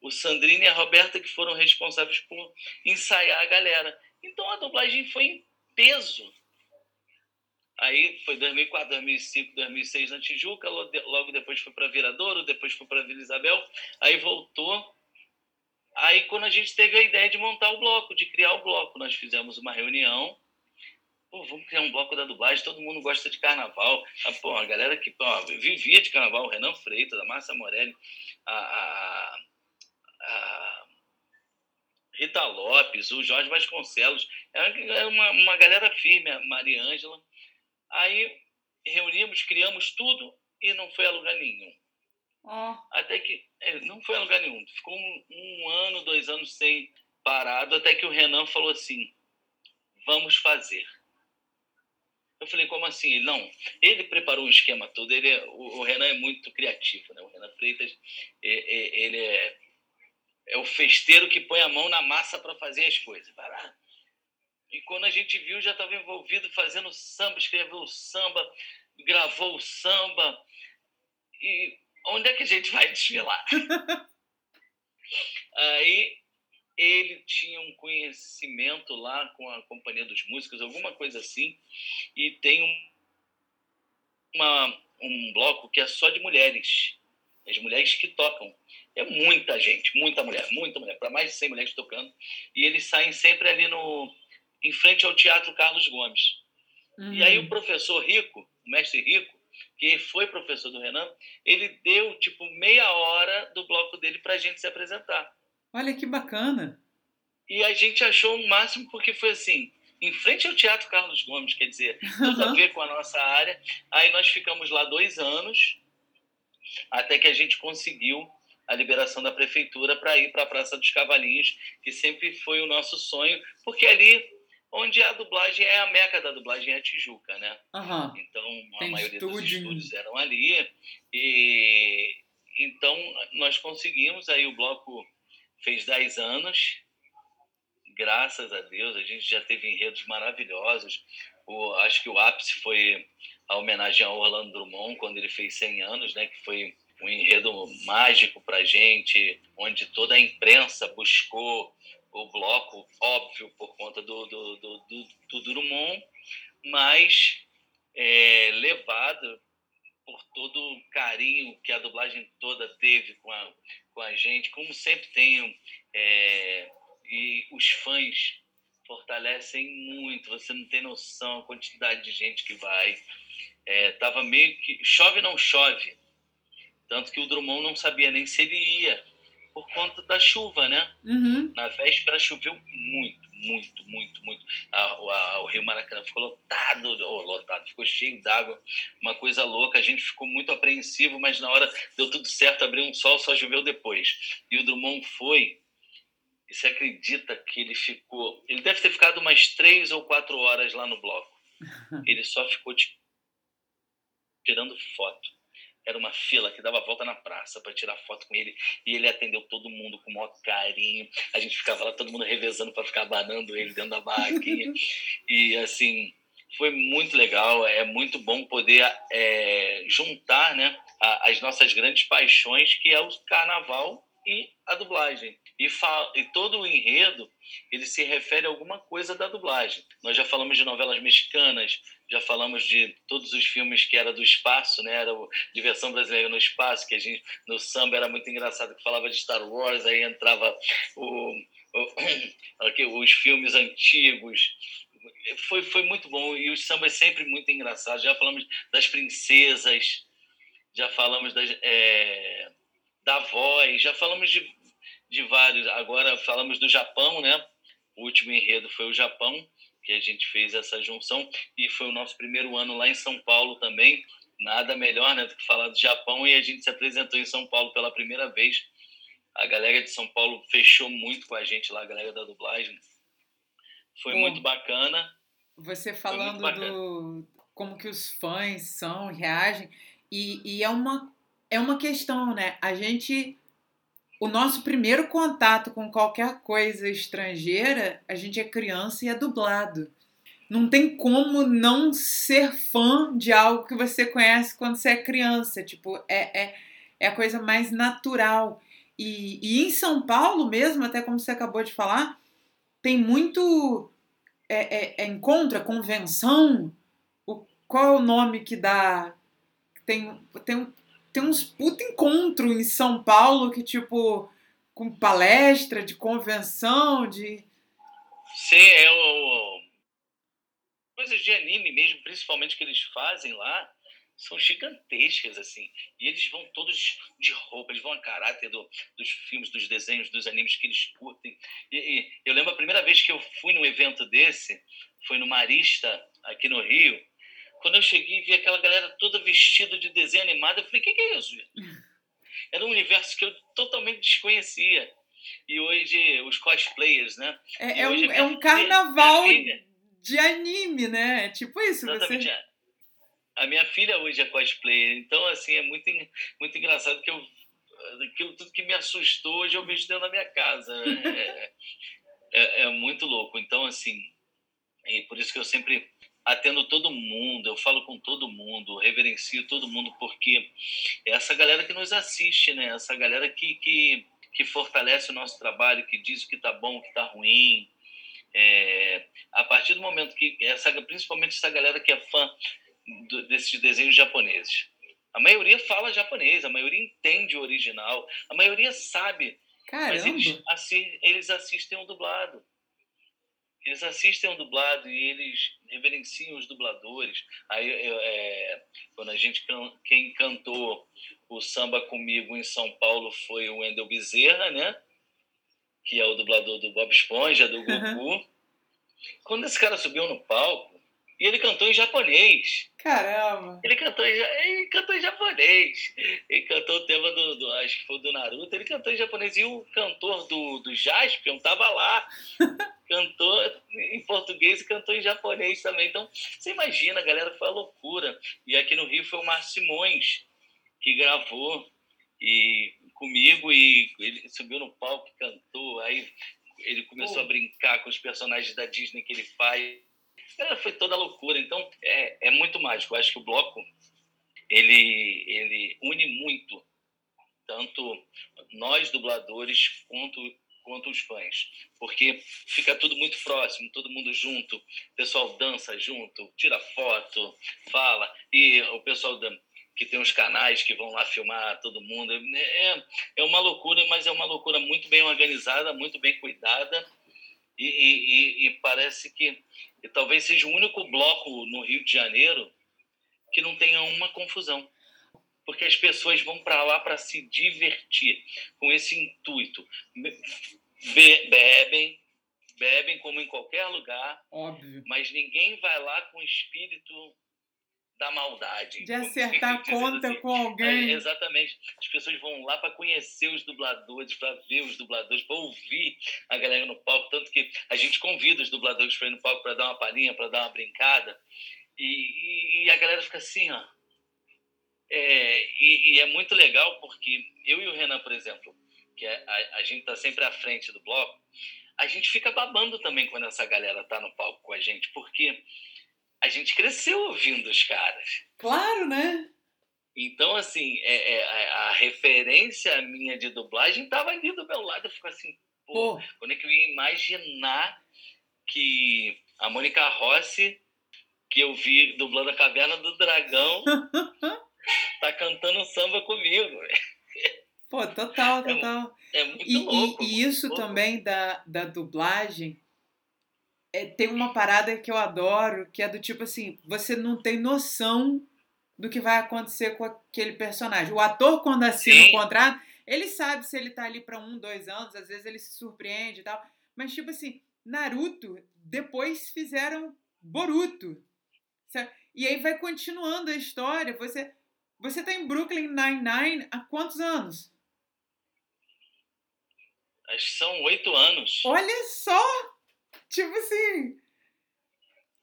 o Sandrine e a Roberta que foram responsáveis por ensaiar a galera. Então a dublagem foi em peso. Aí foi 2004, 2005, 2006 na Tijuca, logo depois foi para Viradouro, depois foi para Vila Isabel, aí voltou Aí, quando a gente teve a ideia de montar o bloco, de criar o bloco, nós fizemos uma reunião. Pô, vamos criar um bloco da dublagem, todo mundo gosta de carnaval. Ah, pô, a galera que vivia de carnaval, o Renan Freitas, a Márcia Morelli, a, a, a Rita Lopes, o Jorge Vasconcelos, é uma, uma galera firme, a Maria Ângela. Aí reunimos, criamos tudo e não foi a lugar nenhum. Oh. Até que é, não foi a lugar nenhum. Ficou um, um, ano, dois anos sem parado, até que o Renan falou assim: vamos fazer. Eu falei, como assim? Ele, não, ele preparou um esquema todo. Ele é, o, o, Renan é muito criativo, né? O Renan Freitas, é, é, ele é, é o festeiro que põe a mão na massa para fazer as coisas. E quando a gente viu, já estava envolvido fazendo samba, escreveu o samba, gravou o samba. E onde é que a gente vai desfilar? Aí ele tinha um conhecimento lá com a Companhia dos Músicos, alguma coisa assim, e tem um, uma, um bloco que é só de mulheres, as mulheres que tocam. É muita gente, muita mulher, muita mulher, para mais de 100 mulheres tocando, e eles saem sempre ali no em frente ao Teatro Carlos Gomes. Uhum. E aí o professor Rico, o mestre Rico, que foi professor do Renan, ele deu tipo meia hora do bloco dele para a gente se apresentar. Olha que bacana! E a gente achou o máximo porque foi assim, em frente ao Teatro Carlos Gomes, quer dizer, tudo a ver com a nossa área. Aí nós ficamos lá dois anos, até que a gente conseguiu a liberação da prefeitura para ir para a Praça dos Cavalinhos, que sempre foi o nosso sonho, porque ali onde a dublagem é a meca da dublagem é a Tijuca, né? Uhum. Então a Tem maioria estúdio. dos estúdios eram ali e então nós conseguimos aí o bloco fez 10 anos, graças a Deus a gente já teve enredos maravilhosos. O, acho que o ápice foi a homenagem ao Orlando Drummond quando ele fez 100 anos, né? Que foi um enredo mágico para gente, onde toda a imprensa buscou o bloco, óbvio, por conta do, do, do, do, do Drummond, mas é, levado por todo o carinho que a dublagem toda teve com a, com a gente, como sempre tenho, é, e os fãs fortalecem muito, você não tem noção a quantidade de gente que vai. É, tava meio que. Chove não chove. Tanto que o Drummond não sabia nem se ele ia por conta da chuva, né? Uhum. Na véspera choveu muito, muito, muito, muito. A, a, o Rio Maracanã ficou lotado, oh, lotado, ficou cheio d'água, uma coisa louca. A gente ficou muito apreensivo, mas na hora deu tudo certo, abriu um sol, só choveu depois. E o Drummond foi. E você acredita que ele ficou. Ele deve ter ficado umas três ou quatro horas lá no bloco. Ele só ficou tirando foto era uma fila que dava volta na praça para tirar foto com ele e ele atendeu todo mundo com o maior carinho. A gente ficava lá, todo mundo revezando para ficar abanando ele dentro da barraquinha. e assim, foi muito legal. É muito bom poder é, juntar né, as nossas grandes paixões, que é o carnaval e a dublagem. E, e, todo o enredo ele se refere a alguma coisa da dublagem. Nós já falamos de novelas mexicanas, já falamos de todos os filmes que era do espaço, né? Era o Diversão Brasileira no Espaço, que a gente no samba era muito engraçado que falava de Star Wars, aí entrava o, o, os filmes antigos. Foi, foi muito bom e os sambas sempre muito engraçados. Já falamos das princesas, já falamos das, é, da voz, já falamos de, de vários. Agora falamos do Japão, né? O último enredo foi o Japão, que a gente fez essa junção e foi o nosso primeiro ano lá em São Paulo também. Nada melhor né, do que falar do Japão e a gente se apresentou em São Paulo pela primeira vez. A galera de São Paulo fechou muito com a gente lá, a galera da dublagem. Foi Pô, muito bacana. Você falando do como que os fãs são, reagem. E, e é, uma, é uma questão, né? A gente. O nosso primeiro contato com qualquer coisa estrangeira, a gente é criança e é dublado. Não tem como não ser fã de algo que você conhece quando você é criança. Tipo, é, é, é a coisa mais natural. E, e em São Paulo mesmo, até como você acabou de falar, tem muito é, é, é encontro, convenção. O, qual é o nome que dá tem, tem, tem uns puta encontro em São Paulo que, tipo, com palestra, de convenção, de. Sim, é o. Coisas de anime mesmo, principalmente que eles fazem lá, são gigantescas, assim. E eles vão todos de roupa, eles vão a caráter do, dos filmes, dos desenhos, dos animes que eles curtem. E, e, eu lembro a primeira vez que eu fui num evento desse, foi no Marista, aqui no Rio. Quando eu cheguei e vi aquela galera toda vestida de desenho animado, eu falei, o que, que é isso? Era um universo que eu totalmente desconhecia. E hoje, os cosplayers, né? É, é um, é um carnaval filha, de anime, né? É tipo isso. Exatamente. Você... A minha filha hoje é cosplayer. Então, assim, é muito, muito engraçado que eu aquilo tudo que me assustou hoje eu vejo dentro da minha casa. É, é, é, muito louco. Então, assim, e por isso que eu sempre atendo todo mundo, eu falo com todo mundo, reverencio todo mundo, porque é essa galera que nos assiste, né? Essa galera que, que, que fortalece o nosso trabalho, que diz o que tá bom, o que tá ruim. É, a partir do momento que essa, principalmente essa galera que é fã do, desses desenhos japoneses, a maioria fala japonês, a maioria entende o original, a maioria sabe, Caramba. mas eles, assim, eles assistem o dublado eles assistem ao dublado e eles reverenciam os dubladores. Aí, é, quando a gente quem cantou o samba comigo em São Paulo foi o Wendel Bezerra, né? Que é o dublador do Bob Esponja, do Goku. Uhum. Quando esse cara subiu no palco, e ele cantou em japonês. Caramba! Ele cantou em, ele cantou em japonês. Ele cantou o tema do, do, Acho que foi do Naruto. Ele cantou em japonês. E o cantor do, do Jaspion tava lá. cantou em português e cantou em japonês também. Então, você imagina, galera foi uma loucura. E aqui no Rio foi o Márcio Simões que gravou e comigo e ele subiu no palco e cantou. Aí ele começou a brincar com os personagens da Disney que ele faz foi toda loucura. Então, é, é muito mágico. Eu acho que o bloco ele, ele une muito tanto nós dubladores quanto quanto os fãs, porque fica tudo muito próximo, todo mundo junto, o pessoal dança junto, tira foto, fala, e o pessoal da, que tem os canais que vão lá filmar todo mundo, é, é uma loucura, mas é uma loucura muito bem organizada, muito bem cuidada, e, e, e parece que e talvez seja o único bloco no Rio de Janeiro que não tenha uma confusão. Porque as pessoas vão para lá para se divertir com esse intuito. Be bebem, bebem como em qualquer lugar, Óbvio. mas ninguém vai lá com espírito da maldade. De acertar conta assim. com alguém. É, exatamente. As pessoas vão lá para conhecer os dubladores, para ver os dubladores, para ouvir a galera no palco. Tanto que a gente convida os dubladores para ir no palco para dar uma palhinha, para dar uma brincada. E, e, e, a galera fica assim, ó. É, e, e, é muito legal porque eu e o Renan, por exemplo, que é, a, a gente está sempre à frente do bloco, a gente fica babando também quando essa galera tá no palco com a gente, porque a gente cresceu ouvindo os caras. Claro, né? Então, assim, é, é, a referência minha de dublagem estava ali do meu lado. Eu fico assim, pô, pô, quando é que eu ia imaginar que a Mônica Rossi, que eu vi dublando a Caverna do Dragão, tá cantando samba comigo. Pô, total, é total. É, é muito e, louco. E, e isso louco. também da, da dublagem é, tem uma parada que eu adoro, que é do tipo assim, você não tem noção do que vai acontecer com aquele personagem. O ator, quando assina Sim. o contrato, ele sabe se ele tá ali para um, dois anos, às vezes ele se surpreende e tal. Mas, tipo assim, Naruto, depois fizeram Boruto. E aí vai continuando a história. Você, você tá em Brooklyn Nine-Nine há quantos anos? Acho que são oito anos. Olha só! Tipo assim.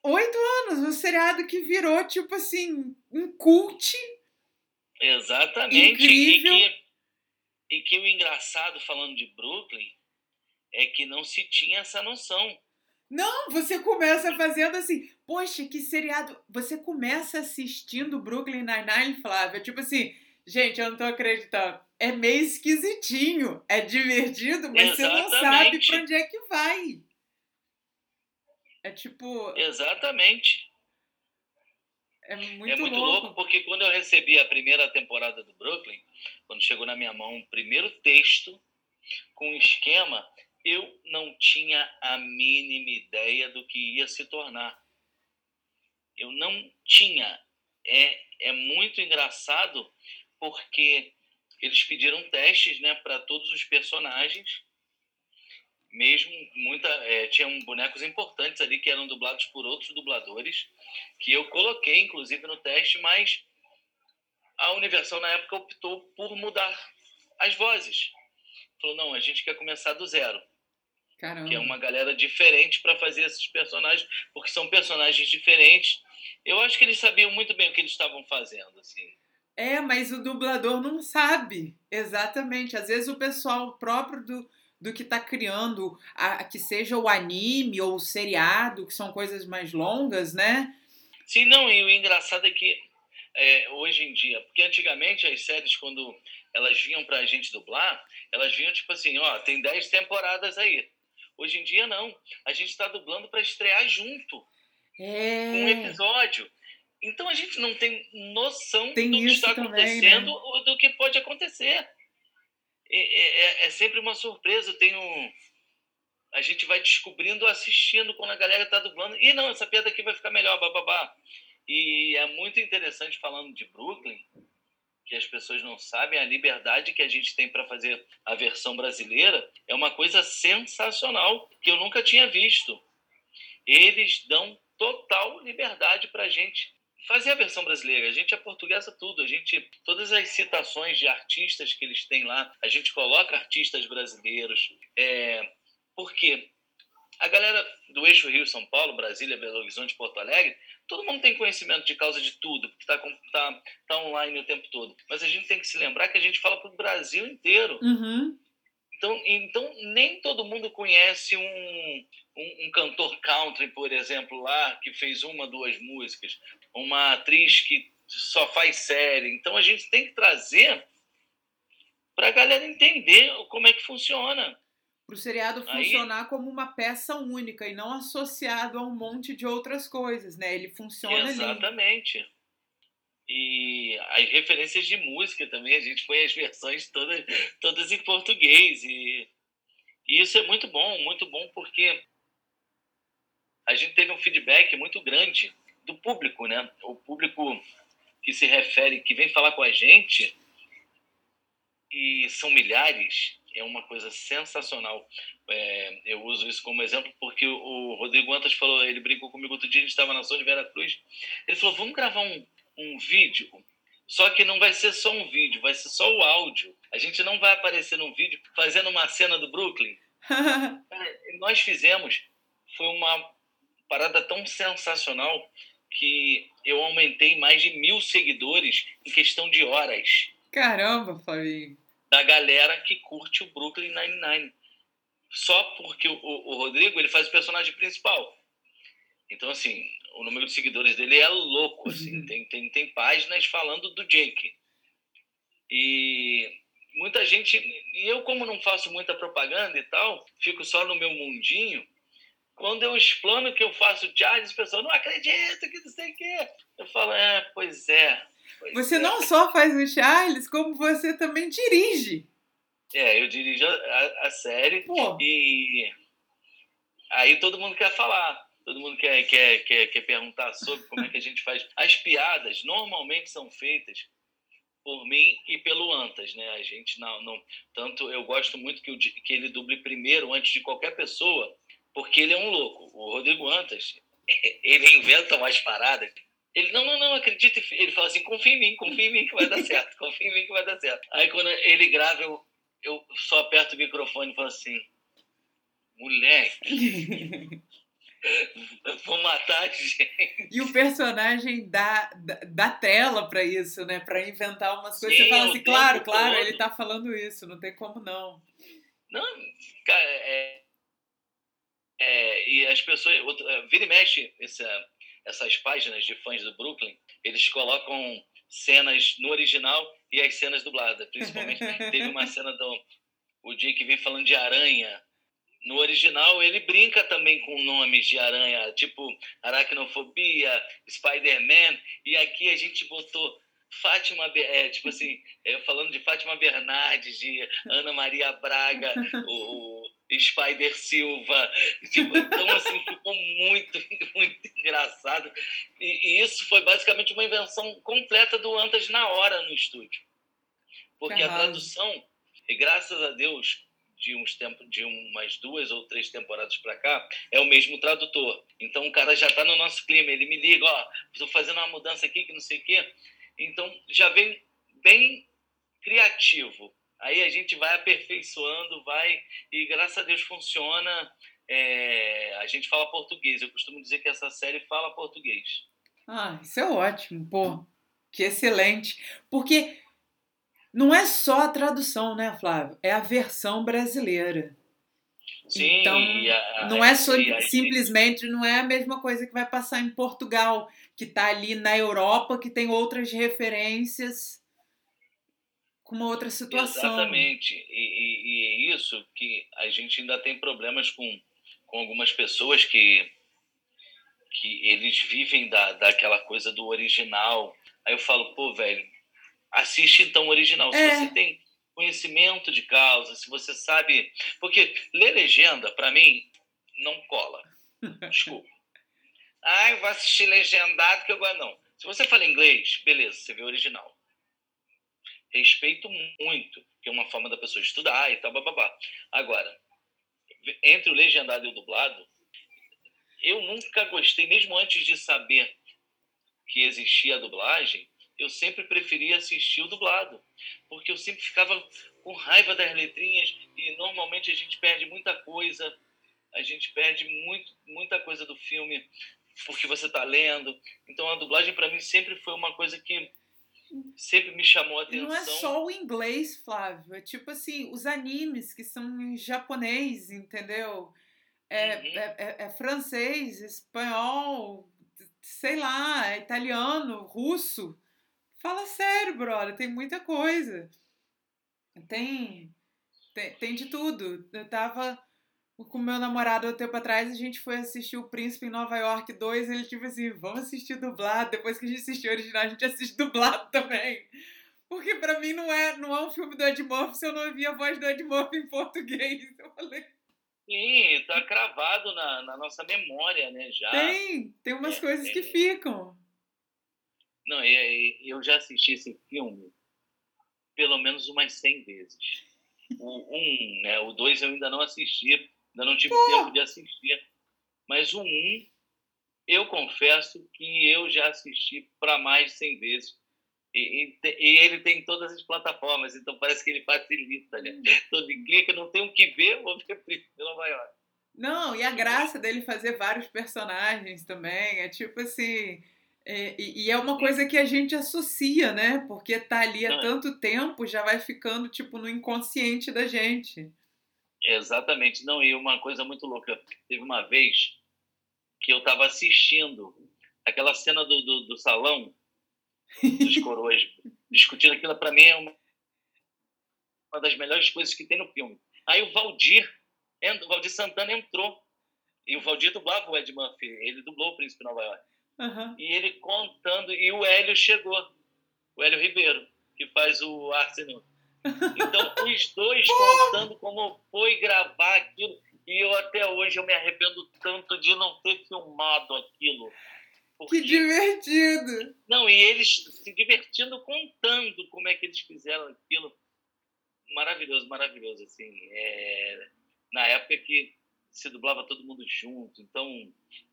Oito anos, um seriado que virou, tipo assim, um cult. Exatamente. Incrível. E que, e que o engraçado, falando de Brooklyn, é que não se tinha essa noção. Não, você começa fazendo assim, poxa, que seriado. Você começa assistindo Brooklyn Nine-Nine, Flávia, tipo assim, gente, eu não tô acreditando. É meio esquisitinho, é divertido, mas Exatamente. você não sabe pra onde é que vai. É tipo. Exatamente. É muito, é muito louco. louco. porque quando eu recebi a primeira temporada do Brooklyn, quando chegou na minha mão o primeiro texto com um esquema, eu não tinha a mínima ideia do que ia se tornar. Eu não tinha. É, é muito engraçado porque eles pediram testes né, para todos os personagens mesmo muita é, tinham bonecos importantes ali que eram dublados por outros dubladores que eu coloquei inclusive no teste mas a Universal na época optou por mudar as vozes. Falou não a gente quer começar do zero. Caramba. que é uma galera diferente para fazer esses personagens porque são personagens diferentes. Eu acho que eles sabiam muito bem o que eles estavam fazendo assim. É mas o dublador não sabe. Exatamente. Às vezes o pessoal próprio do do que está criando, a, que seja o anime ou o seriado, que são coisas mais longas, né? Sim, não, e o engraçado é que é, hoje em dia, porque antigamente as séries, quando elas vinham para a gente dublar, elas vinham tipo assim, ó, tem 10 temporadas aí. Hoje em dia não, a gente está dublando para estrear junto é... com um episódio. Então a gente não tem noção tem do que está também, acontecendo né? ou do que pode acontecer. É, é, é, sempre uma surpresa. Eu tenho. A gente vai descobrindo assistindo quando a galera está dublando. E não, essa piada aqui vai ficar melhor, bababá. E é muito interessante falando de Brooklyn, que as pessoas não sabem, a liberdade que a gente tem para fazer a versão brasileira é uma coisa sensacional que eu nunca tinha visto. Eles dão total liberdade para a gente fazer a versão brasileira. A gente é portuguesa tudo. A gente todas as citações de artistas que eles têm lá, a gente coloca artistas brasileiros. É, porque a galera do eixo Rio São Paulo, Brasília, Belo Horizonte, Porto Alegre, todo mundo tem conhecimento de causa de tudo, porque está tá, tá online o tempo todo. Mas a gente tem que se lembrar que a gente fala para o Brasil inteiro. Uhum. Então, então, nem todo mundo conhece um, um, um, cantor country, por exemplo, lá, que fez uma, duas músicas, uma atriz que só faz série. Então, a gente tem que trazer para a galera entender como é que funciona. Para o seriado funcionar Aí, como uma peça única e não associado a um monte de outras coisas, né? Ele funciona Exatamente. Ali. E as referências de música também, a gente põe as versões todas, todas em português. E, e isso é muito bom, muito bom, porque a gente teve um feedback muito grande do público, né? O público que se refere, que vem falar com a gente, e são milhares, é uma coisa sensacional. É, eu uso isso como exemplo porque o Rodrigo Antas falou, ele brincou comigo outro dia, ele estava na zona de Vera Cruz, ele falou, vamos gravar um, um vídeo, só que não vai ser só um vídeo, vai ser só o áudio. A gente não vai aparecer num vídeo fazendo uma cena do Brooklyn. Nós fizemos, foi uma parada tão sensacional que eu aumentei mais de mil seguidores em questão de horas. Caramba, Flavinho. Da galera que curte o Brooklyn Nine-Nine. Só porque o, o, Rodrigo ele faz o personagem principal. Então, assim, o número de seguidores dele é louco. Assim. Uhum. Tem, tem, tem páginas falando do Jake. E muita gente, e eu como não faço muita propaganda e tal, fico só no meu mundinho, quando eu explano que eu faço Charles, as pessoas não acreditam que não sei o quê. Eu falo, é, pois é. Pois você é. não só faz o Charles, como você também dirige. É, eu dirijo a, a série Pô. e aí todo mundo quer falar. Todo mundo quer, quer, quer, quer perguntar sobre como é que a gente faz. As piadas normalmente são feitas por mim e pelo Antas, né? A gente não, não tanto eu gosto muito que, o, que ele duble primeiro antes de qualquer pessoa, porque ele é um louco. O Rodrigo Antas, ele inventa umas paradas. Ele não, não, não acredita. Ele fala assim: confia em mim, confia em mim que vai dar certo, confia em mim que vai dar certo. Aí quando ele grava, eu, eu só aperto o microfone e falo assim: moleque. Vou matar a gente. E o personagem dá, dá, dá tela para isso, né? Para inventar umas coisas. Sim, Você fala assim, claro, claro, todo. ele tá falando isso, não tem como não. Não, cara, é, é, e as pessoas. Outra, vira e mexe essa, essas páginas de fãs do Brooklyn, eles colocam cenas no original e as cenas dubladas. Principalmente teve uma cena do. O Jake vem falando de aranha no original, ele brinca também com nomes de aranha, tipo aracnofobia, Spider-Man, e aqui a gente botou Fátima, é, tipo assim, é, falando de Fátima Bernardes, de Ana Maria Braga, o, o Spider Silva, tipo, então assim, ficou muito, muito engraçado. E, e, isso foi basicamente uma invenção completa do Antas na hora no estúdio. Porque a tradução, e graças a Deus, de uns tempos, de umas duas ou três temporadas para cá, é o mesmo tradutor. Então o cara já está no nosso clima, ele me liga, ó, estou fazendo uma mudança aqui que não sei o quê. Então já vem bem criativo. Aí a gente vai aperfeiçoando, vai e graças a Deus funciona. É, a gente fala português. Eu costumo dizer que essa série fala português. Ah, isso é ótimo, pô. Que excelente. Porque não é só a tradução, né, Flávio? É a versão brasileira. Sim, então, a, não é só, simplesmente não é a mesma coisa que vai passar em Portugal, que está ali na Europa, que tem outras referências com uma outra situação. Exatamente. E, e, e é isso que a gente ainda tem problemas com, com algumas pessoas que, que eles vivem da, daquela coisa do original. Aí eu falo, pô, velho, assiste então o original. Se é. você tem conhecimento de causa, se você sabe. Porque ler legenda, para mim, não cola. Desculpa. Ah, eu vou assistir legendado que eu gosto. Não. Se você fala inglês, beleza, você vê o original. Respeito muito, que é uma forma da pessoa estudar e tal, bababá. Agora, entre o legendado e o dublado, eu nunca gostei, mesmo antes de saber que existia a dublagem, eu sempre preferia assistir o dublado, porque eu sempre ficava com raiva das letrinhas e normalmente a gente perde muita coisa, a gente perde muito, muita coisa do filme porque você está lendo. Então a dublagem para mim sempre foi uma coisa que sempre me chamou a atenção. Não é só o inglês, Flávio, é tipo assim, os animes que são em japonês, entendeu? É, uhum. é, é, é francês, espanhol, sei lá, é italiano, russo. Fala sério, brother, tem muita coisa. Tem, tem, tem de tudo. Eu tava com meu namorado há tempo atrás, a gente foi assistir O Príncipe em Nova York 2, ele tipo assim, vamos assistir dublado, depois que a gente assistiu o original, a gente assiste dublado também. Porque pra mim não é, não é um filme do Ed Murphy se eu não ouvir a voz do Ed Murphy em português. Eu falei... Sim, tá cravado na, na nossa memória, né, já. Tem, tem umas é, coisas que ficam. Não, eu já assisti esse filme pelo menos umas 100 vezes. O 1, um, né? O 2 eu ainda não assisti, ainda não tive Pô. tempo de assistir. Mas o 1, um, eu confesso que eu já assisti para mais de 100 vezes. E, e, e, ele tem todas as plataformas, então parece que ele facilita, né? Todo clica, não tem o que ver, vou ver Nova York. Não, e a graça dele fazer vários personagens também, é tipo assim é, e, e, é uma coisa que a gente associa, né? Porque tá ali há é. tanto tempo, já vai ficando tipo no inconsciente da gente. Exatamente. Não, e uma coisa muito louca. Teve uma vez que eu estava assistindo aquela cena do, do, do salão dos coroas discutindo aquilo para mim é uma uma das melhores coisas que tem no filme. Aí o Valdir, o Valdir Santana entrou. E o Valdir dublava o Ed Murphy, ele dublou o Príncipe Nova York. Uhum. E ele contando, e o Hélio chegou, o Hélio Ribeiro, que faz o Arsenal. Então, os dois contando como foi gravar aquilo. E eu até hoje eu me arrependo tanto de não ter filmado aquilo. Porque... Que divertido! Não, e eles se divertindo contando como é que eles fizeram aquilo. Maravilhoso, maravilhoso, assim. É... Na época que se dublava todo mundo junto, então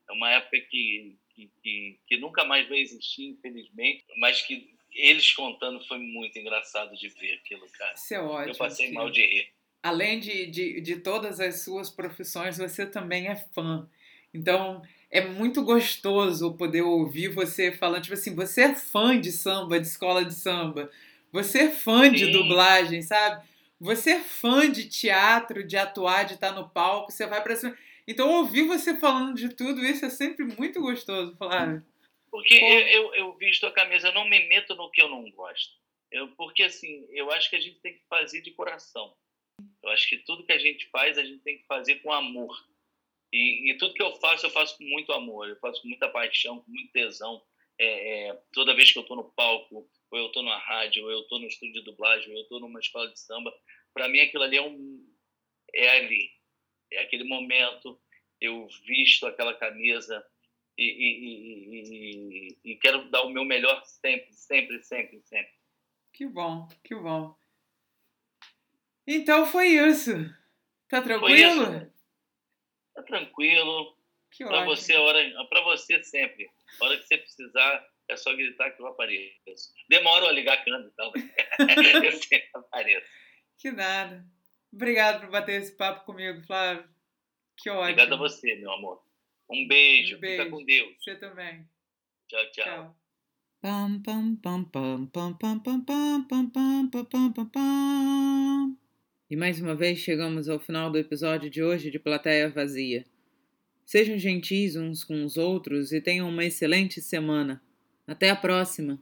é uma época que, que, que, que nunca mais vai existir, infelizmente, mas que eles contando foi muito engraçado de ver aquilo, cara. Isso é ótimo. Eu passei mal de rir. Além de, de, de todas as suas profissões, você também é fã. Então, é muito gostoso poder ouvir você falando, tipo assim, você é fã de samba, de escola de samba. Você é fã Sim. de dublagem, sabe? Você é fã de teatro, de atuar, de estar no palco, você vai para cima. Então, ouvir você falando de tudo isso é sempre muito gostoso, Flávio. Porque eu, eu, eu visto a camisa, eu não me meto no que eu não gosto. Eu, porque, assim, eu acho que a gente tem que fazer de coração. Eu acho que tudo que a gente faz, a gente tem que fazer com amor. E, e tudo que eu faço, eu faço com muito amor. Eu faço com muita paixão, com muito tesão. É, é, toda vez que eu estou no palco, ou eu estou na rádio, ou eu estou no estúdio de dublagem, ou eu estou numa escola de samba, para mim aquilo ali é um é ali, é aquele momento. Eu visto aquela camisa e, e, e, e quero dar o meu melhor sempre, sempre, sempre, sempre. Que bom, que bom. Então foi isso. Tá tranquilo? Isso. Tá tranquilo. Para você, hora, para você sempre. A hora que você precisar, é só gritar que eu apareço. Demora a ligar a câmera então. eu sempre apareço. Que nada. Obrigado por bater esse papo comigo, Flávio. Que ótimo. Obrigado a você, meu amor. Um beijo. Um beijo. Fica com Deus. Você também. Tchau, tchau. tchau. E mais uma vez chegamos ao final do episódio de hoje de Plateia Vazia. Sejam gentis uns com os outros e tenham uma excelente semana. Até a próxima!